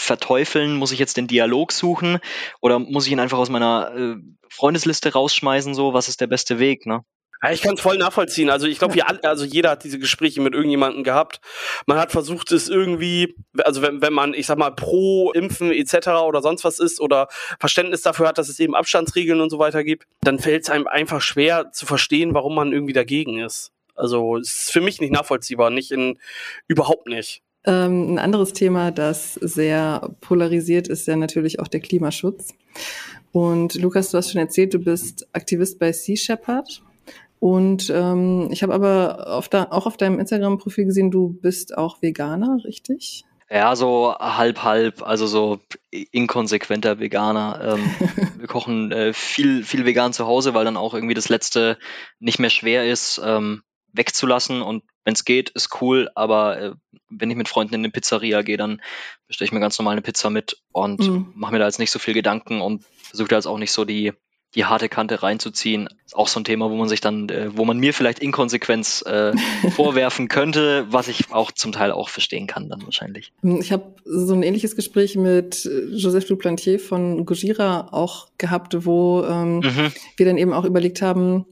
verteufeln? Muss ich jetzt den Dialog suchen? Oder muss ich ihn einfach aus meiner äh, Freundesliste rausschmeißen? So, was ist der beste Weg, ne? Ja, ich kann es voll nachvollziehen. Also ich glaube, also jeder hat diese Gespräche mit irgendjemandem gehabt. Man hat versucht, es irgendwie, also wenn, wenn man, ich sag mal, pro Impfen etc. oder sonst was ist oder Verständnis dafür hat, dass es eben Abstandsregeln und so weiter gibt, dann fällt es einem einfach schwer zu verstehen, warum man irgendwie dagegen ist. Also es ist für mich nicht nachvollziehbar, nicht in überhaupt nicht. Ähm, ein anderes Thema, das sehr polarisiert, ist ja natürlich auch der Klimaschutz. Und Lukas, du hast schon erzählt, du bist Aktivist bei Sea Shepherd. Und ähm, ich habe aber auf da, auch auf deinem Instagram-Profil gesehen, du bist auch Veganer, richtig? Ja, so halb halb, also so inkonsequenter Veganer. Ähm, wir kochen äh, viel viel vegan zu Hause, weil dann auch irgendwie das letzte nicht mehr schwer ist ähm, wegzulassen und wenn es geht, ist cool, aber äh, wenn ich mit Freunden in eine Pizzeria gehe, dann bestelle ich mir ganz normal eine Pizza mit und mhm. mache mir da jetzt nicht so viel Gedanken und versuche da jetzt auch nicht so die die harte Kante reinzuziehen. Ist auch so ein Thema, wo man sich dann, äh, wo man mir vielleicht Inkonsequenz äh, vorwerfen könnte, was ich auch zum Teil auch verstehen kann dann wahrscheinlich. Ich habe so ein ähnliches Gespräch mit Joseph Duplantier von Gojira auch gehabt, wo ähm, mhm. wir dann eben auch überlegt haben,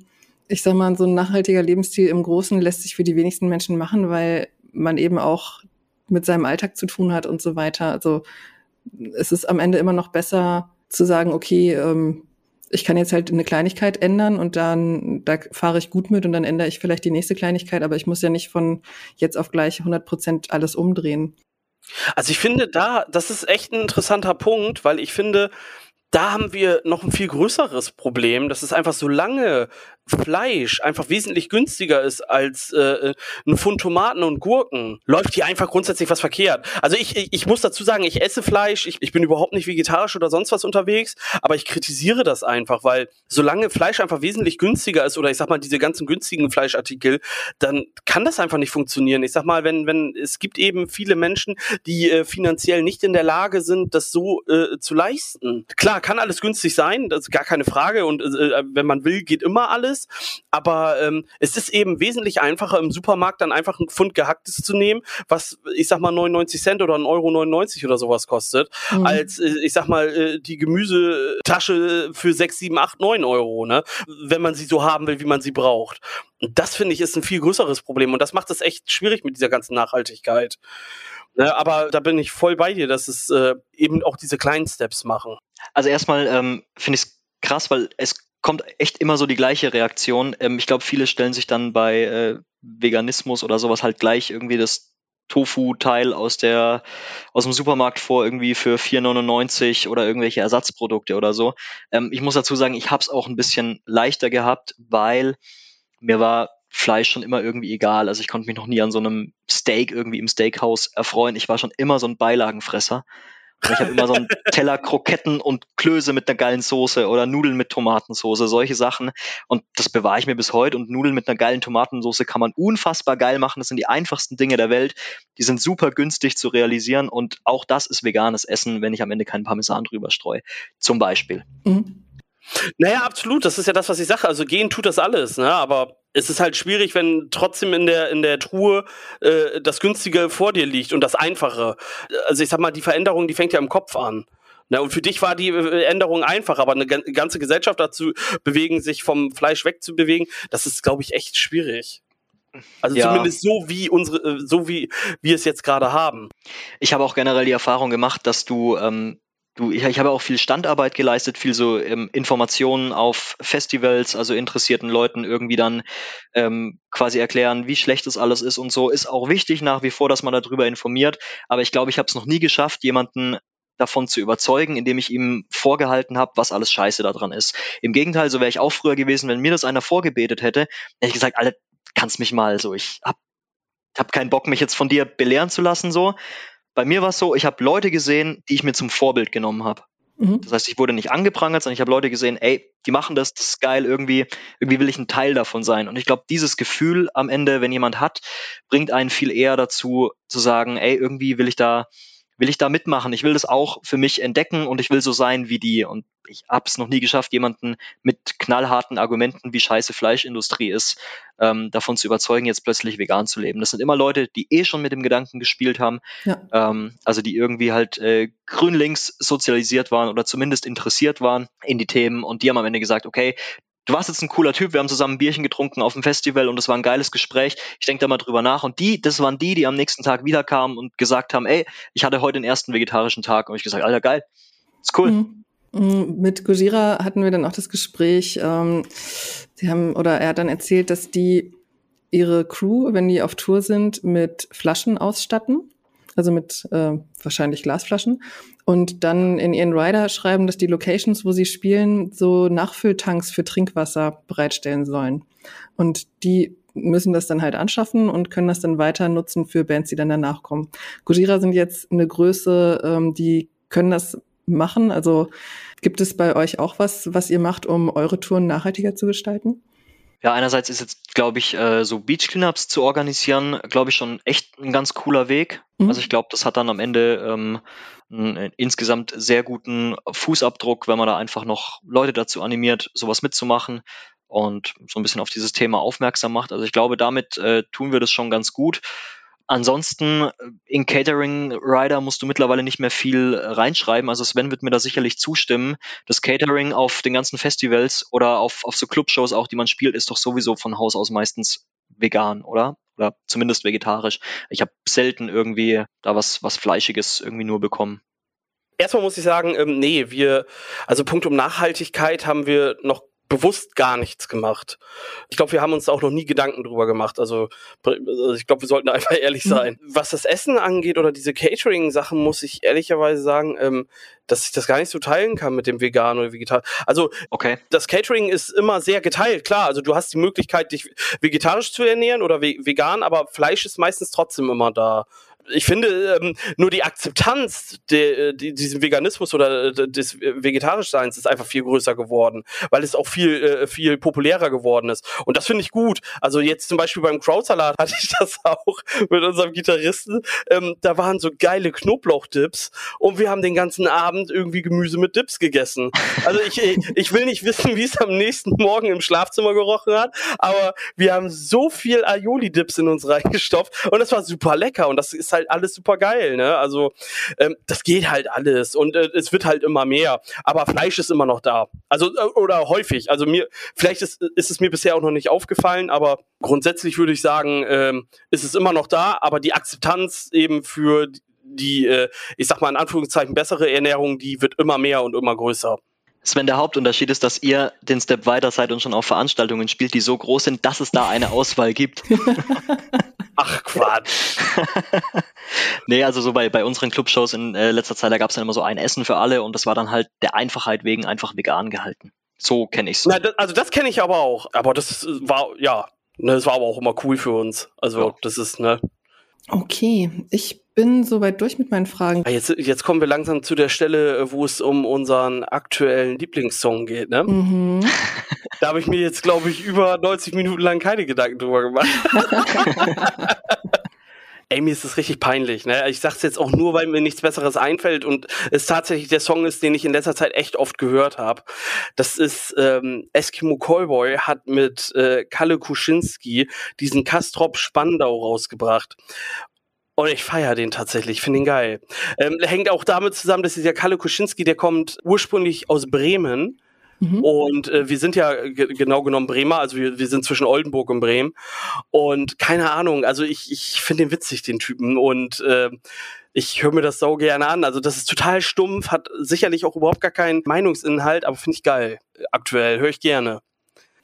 ich sag mal, so ein nachhaltiger Lebensstil im Großen lässt sich für die wenigsten Menschen machen, weil man eben auch mit seinem Alltag zu tun hat und so weiter. Also es ist am Ende immer noch besser zu sagen, okay, ähm, ich kann jetzt halt eine Kleinigkeit ändern und dann, da fahre ich gut mit und dann ändere ich vielleicht die nächste Kleinigkeit, aber ich muss ja nicht von jetzt auf gleich 100 Prozent alles umdrehen. Also ich finde da, das ist echt ein interessanter Punkt, weil ich finde, da haben wir noch ein viel größeres Problem. Das ist einfach so lange Fleisch einfach wesentlich günstiger ist als äh, ein Pfund Tomaten und Gurken, läuft hier einfach grundsätzlich was verkehrt. Also ich, ich, ich muss dazu sagen, ich esse Fleisch, ich, ich bin überhaupt nicht vegetarisch oder sonst was unterwegs, aber ich kritisiere das einfach, weil solange Fleisch einfach wesentlich günstiger ist oder ich sag mal diese ganzen günstigen Fleischartikel, dann kann das einfach nicht funktionieren. Ich sag mal, wenn, wenn es gibt eben viele Menschen, die äh, finanziell nicht in der Lage sind, das so äh, zu leisten. Klar, kann alles günstig sein, das ist gar keine Frage und äh, wenn man will, geht immer alles ist. Aber ähm, es ist eben wesentlich einfacher, im Supermarkt dann einfach ein Pfund gehacktes zu nehmen, was, ich sag mal, 99 Cent oder 1,99 Euro oder sowas kostet, mhm. als, äh, ich sag mal, äh, die Gemüsetasche für 6, 7, 8, 9 Euro, ne? Wenn man sie so haben will, wie man sie braucht. Und das finde ich ist ein viel größeres Problem und das macht es echt schwierig mit dieser ganzen Nachhaltigkeit. Ne, aber da bin ich voll bei dir, dass es äh, eben auch diese kleinen Steps machen. Also erstmal ähm, finde ich es krass, weil es kommt echt immer so die gleiche Reaktion. Ähm, ich glaube, viele stellen sich dann bei äh, Veganismus oder sowas halt gleich irgendwie das Tofu-Teil aus der aus dem Supermarkt vor irgendwie für 4,99 oder irgendwelche Ersatzprodukte oder so. Ähm, ich muss dazu sagen, ich habe es auch ein bisschen leichter gehabt, weil mir war Fleisch schon immer irgendwie egal. Also ich konnte mich noch nie an so einem Steak irgendwie im Steakhouse erfreuen. Ich war schon immer so ein Beilagenfresser. Ich habe immer so einen Teller Kroketten und Klöße mit einer geilen Soße oder Nudeln mit Tomatensoße, solche Sachen. Und das bewahre ich mir bis heute. Und Nudeln mit einer geilen Tomatensoße kann man unfassbar geil machen. Das sind die einfachsten Dinge der Welt. Die sind super günstig zu realisieren. Und auch das ist veganes Essen, wenn ich am Ende keinen Parmesan drüber streue. Zum Beispiel. Mhm. Naja, absolut. Das ist ja das, was ich sage. Also gehen tut das alles, ne? Aber es ist halt schwierig, wenn trotzdem in der, in der Truhe äh, das Günstige vor dir liegt und das Einfache. Also ich sag mal, die Veränderung, die fängt ja im Kopf an. Ne? Und für dich war die äh, Änderung einfach, aber eine ganze Gesellschaft dazu bewegen, sich vom Fleisch wegzubewegen, das ist, glaube ich, echt schwierig. Also ja. zumindest so wie unsere, äh, so wie wir es jetzt gerade haben. Ich habe auch generell die Erfahrung gemacht, dass du ähm, du, ich, ich habe auch viel Standarbeit geleistet, viel so ähm, Informationen auf Festivals, also interessierten Leuten irgendwie dann ähm, quasi erklären, wie schlecht das alles ist und so. Ist auch wichtig nach wie vor, dass man darüber informiert. Aber ich glaube, ich habe es noch nie geschafft, jemanden davon zu überzeugen, indem ich ihm vorgehalten habe, was alles scheiße daran ist. Im Gegenteil, so wäre ich auch früher gewesen, wenn mir das einer vorgebetet hätte, hätte ich gesagt, alle kannst mich mal so, ich hab, hab keinen Bock, mich jetzt von dir belehren zu lassen, so. Bei mir war es so, ich habe Leute gesehen, die ich mir zum Vorbild genommen habe. Mhm. Das heißt, ich wurde nicht angeprangert, sondern ich habe Leute gesehen, ey, die machen das, das ist geil, irgendwie, irgendwie will ich ein Teil davon sein. Und ich glaube, dieses Gefühl am Ende, wenn jemand hat, bringt einen viel eher dazu zu sagen, ey, irgendwie will ich da, will ich da mitmachen. Ich will das auch für mich entdecken und ich will so sein wie die. Und ich habe es noch nie geschafft, jemanden mit knallharten Argumenten, wie scheiße Fleischindustrie ist, ähm, davon zu überzeugen, jetzt plötzlich vegan zu leben. Das sind immer Leute, die eh schon mit dem Gedanken gespielt haben, ja. ähm, also die irgendwie halt äh, grün-links sozialisiert waren oder zumindest interessiert waren in die Themen und die haben am Ende gesagt, okay, du warst jetzt ein cooler Typ, wir haben zusammen ein Bierchen getrunken auf dem Festival und es war ein geiles Gespräch. Ich denke da mal drüber nach. Und die, das waren die, die am nächsten Tag wiederkamen und gesagt haben, ey, ich hatte heute den ersten vegetarischen Tag. Und ich gesagt, Alter, geil, ist cool. Mhm. mhm. Mit Gojira hatten wir dann auch das Gespräch. Ähm, sie haben, oder er hat dann erzählt, dass die ihre Crew, wenn die auf Tour sind, mit Flaschen ausstatten also mit äh, wahrscheinlich Glasflaschen, und dann in ihren Rider schreiben, dass die Locations, wo sie spielen, so Nachfülltanks für Trinkwasser bereitstellen sollen. Und die müssen das dann halt anschaffen und können das dann weiter nutzen für Bands, die dann danach kommen. Gojira sind jetzt eine Größe, ähm, die können das machen. Also gibt es bei euch auch was, was ihr macht, um eure Touren nachhaltiger zu gestalten? Ja, einerseits ist jetzt, glaube ich, äh, so Beach Cleanups zu organisieren, glaube ich, schon echt ein ganz cooler Weg. Mhm. Also ich glaube, das hat dann am Ende ähm, einen, einen insgesamt sehr guten Fußabdruck, wenn man da einfach noch Leute dazu animiert, sowas mitzumachen und so ein bisschen auf dieses Thema aufmerksam macht. Also ich glaube, damit äh, tun wir das schon ganz gut. Ansonsten äh, in Catering Rider musst du mittlerweile nicht mehr viel äh, reinschreiben. Also Sven wird mir da sicherlich zustimmen. Das Catering auf den ganzen Festivals oder auf, auf so Clubshows auch, die man spielt, ist doch sowieso von Haus aus meistens vegan, oder? Oder zumindest vegetarisch. Ich habe selten irgendwie da was, was Fleischiges irgendwie nur bekommen. Erstmal muss ich sagen, ähm, nee, wir, also Punkt um Nachhaltigkeit haben wir noch bewusst gar nichts gemacht. Ich glaube, wir haben uns auch noch nie Gedanken drüber gemacht. Also, also ich glaube, wir sollten einfach ehrlich mhm. sein. Mhm. Was das Essen angeht oder diese Catering-Sachen, muss ich ehrlicherweise sagen, ähm, dass ich das gar nicht so teilen kann mit dem Vegan oder Vegetar. Also, okay. das Catering ist immer sehr geteilt. Klar, also du hast die Möglichkeit, dich vegetarisch zu ernähren oder vegan, aber Fleisch ist meistens trotzdem immer da ich finde, ähm, nur die Akzeptanz de, de, diesem Veganismus oder de, des Vegetarischseins ist einfach viel größer geworden, weil es auch viel, äh, viel populärer geworden ist. Und das finde ich gut. Also jetzt zum Beispiel beim Krautsalat hatte ich das auch mit unserem Gitarristen. Ähm, da waren so geile Knoblauchdips und wir haben den ganzen Abend irgendwie Gemüse mit Dips gegessen. Also ich, ich will nicht wissen, wie es am nächsten Morgen im Schlafzimmer gerochen hat, aber wir haben so viel Aioli-Dips in uns reingestopft und das war super lecker und das ist halt alles super geil, ne? Also ähm, das geht halt alles und äh, es wird halt immer mehr. Aber Fleisch ist immer noch da. Also äh, oder häufig. Also mir, vielleicht ist, ist es mir bisher auch noch nicht aufgefallen, aber grundsätzlich würde ich sagen, ähm, ist es immer noch da, aber die Akzeptanz eben für die, äh, ich sag mal in Anführungszeichen, bessere Ernährung, die wird immer mehr und immer größer. Sven, der Hauptunterschied ist, dass ihr den Step weiter seid und schon auf Veranstaltungen spielt, die so groß sind, dass es da eine Auswahl gibt. Ach Quatsch. nee, also so bei, bei unseren Clubshows in äh, letzter Zeit, da gab es dann immer so ein Essen für alle und das war dann halt der Einfachheit wegen einfach vegan gehalten. So kenne ich's. Na, das, also das kenne ich aber auch. Aber das war, ja, ne, das war aber auch immer cool für uns. Also ja. das ist, ne. Okay, ich bin soweit durch mit meinen Fragen. Ah, jetzt, jetzt kommen wir langsam zu der Stelle, wo es um unseren aktuellen Lieblingssong geht, ne? Mhm. Da habe ich mir jetzt, glaube ich, über 90 Minuten lang keine Gedanken drüber gemacht. Ey, mir ist das richtig peinlich, ne? Ich sag's jetzt auch nur, weil mir nichts Besseres einfällt und es tatsächlich der Song ist, den ich in letzter Zeit echt oft gehört habe. Das ist ähm, Eskimo Callboy hat mit äh, Kalle Kuschinski diesen Kastrop Spandau rausgebracht. Und ich feiere den tatsächlich, finde ihn geil. Ähm, hängt auch damit zusammen, dass dieser Kalle Kuschinski, der kommt ursprünglich aus Bremen. Mhm. Und äh, wir sind ja genau genommen Bremer, also wir, wir sind zwischen Oldenburg und Bremen. Und keine Ahnung, also ich, ich finde den witzig, den Typen. Und äh, ich höre mir das sau gerne an. Also das ist total stumpf, hat sicherlich auch überhaupt gar keinen Meinungsinhalt, aber finde ich geil. Aktuell höre ich gerne.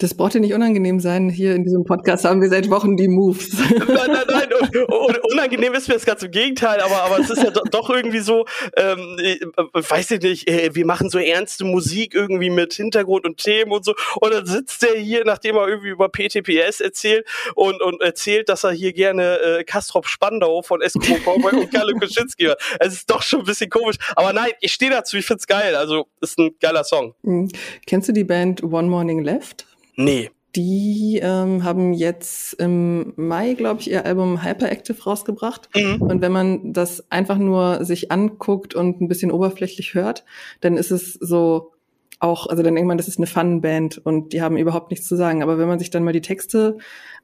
Das braucht ja nicht unangenehm sein. Hier in diesem Podcast haben wir seit Wochen die Moves. Nein, nein, nein. Unangenehm ist mir das ganz im Gegenteil, aber, aber es ist ja doch irgendwie so, ähm, äh, weiß ich nicht, äh, wir machen so ernste Musik irgendwie mit Hintergrund und Themen und so. Und dann sitzt der hier, nachdem er irgendwie über PTPS erzählt und, und erzählt, dass er hier gerne äh, Kastrop Spandau von Eskimo Cowboy und Kalle Kuschinski hört. Es ist doch schon ein bisschen komisch. Aber nein, ich stehe dazu, ich find's geil. Also, ist ein geiler Song. Mhm. Kennst du die Band One Morning Left? Nee. Die ähm, haben jetzt im Mai, glaube ich, ihr Album Hyperactive rausgebracht. Mhm. Und wenn man das einfach nur sich anguckt und ein bisschen oberflächlich hört, dann ist es so auch, also dann denkt man, das ist eine Fun-Band und die haben überhaupt nichts zu sagen. Aber wenn man sich dann mal die Texte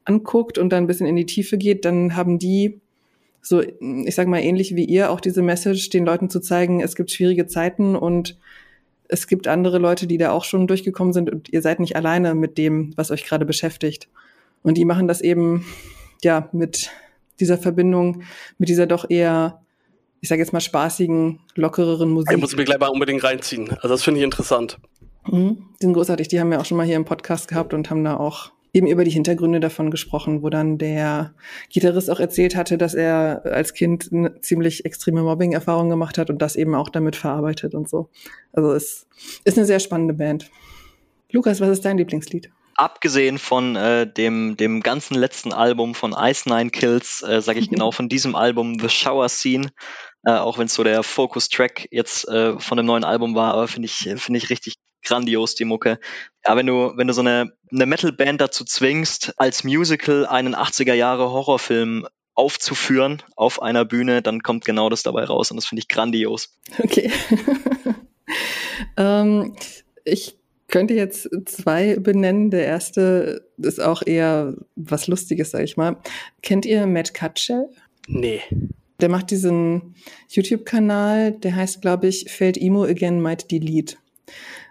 anguckt und dann ein bisschen in die Tiefe geht, dann haben die so, ich sag mal, ähnlich wie ihr auch diese Message, den Leuten zu zeigen, es gibt schwierige Zeiten und es gibt andere Leute, die da auch schon durchgekommen sind und ihr seid nicht alleine mit dem, was euch gerade beschäftigt. Und die machen das eben, ja, mit dieser Verbindung, mit dieser doch eher, ich sage jetzt mal, spaßigen, lockereren Musik. Ich muss mir gleich mal unbedingt reinziehen. Also das finde ich interessant. Mhm, die sind großartig. Die haben wir auch schon mal hier im Podcast gehabt und haben da auch eben über die Hintergründe davon gesprochen, wo dann der Gitarrist auch erzählt hatte, dass er als Kind eine ziemlich extreme Mobbing-Erfahrung gemacht hat und das eben auch damit verarbeitet und so. Also es ist eine sehr spannende Band. Lukas, was ist dein Lieblingslied? abgesehen von äh, dem, dem ganzen letzten Album von Ice Nine Kills, äh, sage ich genau von diesem Album The Shower Scene, äh, auch wenn es so der Focus-Track jetzt äh, von dem neuen Album war, aber finde ich, finde ich richtig grandios, die Mucke. Ja, wenn du, wenn du so eine, eine Metal-Band dazu zwingst, als Musical einen 80er Jahre Horrorfilm aufzuführen auf einer Bühne, dann kommt genau das dabei raus und das finde ich grandios. Okay. ähm, ich könnte jetzt zwei benennen. Der erste ist auch eher was Lustiges, sag ich mal. Kennt ihr Matt Cutshell? Nee. Der macht diesen YouTube-Kanal, der heißt, glaube ich, Feld Emo Again Might Delete.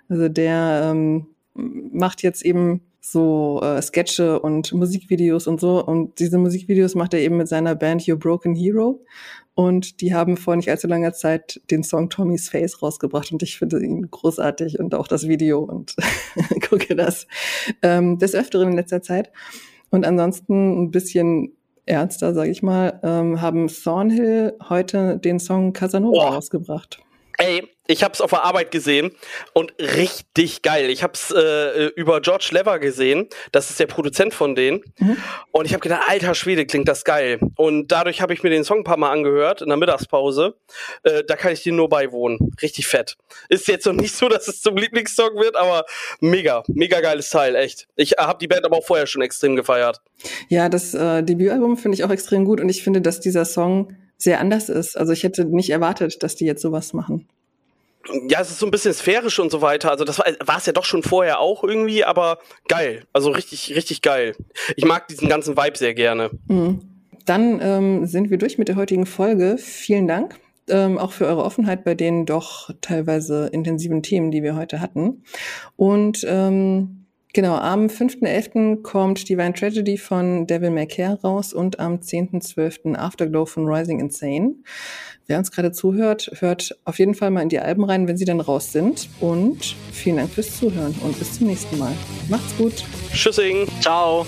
Also der ähm, macht jetzt eben so äh, Sketche und Musikvideos und so. Und diese Musikvideos macht er eben mit seiner Band Your Broken Hero. Und die haben vor nicht allzu langer Zeit den Song Tommy's Face rausgebracht und ich finde ihn großartig und auch das Video und gucke das ähm, des Öfteren in letzter Zeit. Und ansonsten ein bisschen ernster, sage ich mal, ähm, haben Thornhill heute den Song Casanova oh. rausgebracht. Ey, ich habe es auf der Arbeit gesehen und richtig geil. Ich habe es äh, über George Lever gesehen. Das ist der Produzent von denen. Mhm. Und ich habe gedacht, alter Schwede, klingt das geil. Und dadurch habe ich mir den Song ein paar Mal angehört in der Mittagspause. Äh, da kann ich dir nur beiwohnen. Richtig fett. Ist jetzt noch nicht so, dass es zum Lieblingssong wird, aber mega, mega geiles Teil, echt. Ich habe die Band aber auch vorher schon extrem gefeiert. Ja, das äh, Debütalbum finde ich auch extrem gut und ich finde, dass dieser Song sehr anders ist. Also ich hätte nicht erwartet, dass die jetzt sowas machen ja, es ist so ein bisschen sphärisch und so weiter. Also das war es ja doch schon vorher auch irgendwie, aber geil. Also richtig, richtig geil. Ich mag diesen ganzen Vibe sehr gerne. Mhm. Dann ähm, sind wir durch mit der heutigen Folge. Vielen Dank. Ähm, auch für eure Offenheit bei den doch teilweise intensiven Themen, die wir heute hatten. Und ähm, genau, am 5.11. kommt Divine Tragedy von Devil May Care raus und am 10.12. Afterglow von Rising Insane. Wer uns gerade zuhört, hört auf jeden Fall mal in die Alben rein, wenn sie dann raus sind. Und vielen Dank fürs Zuhören und bis zum nächsten Mal. Macht's gut. Tschüssing. Ciao.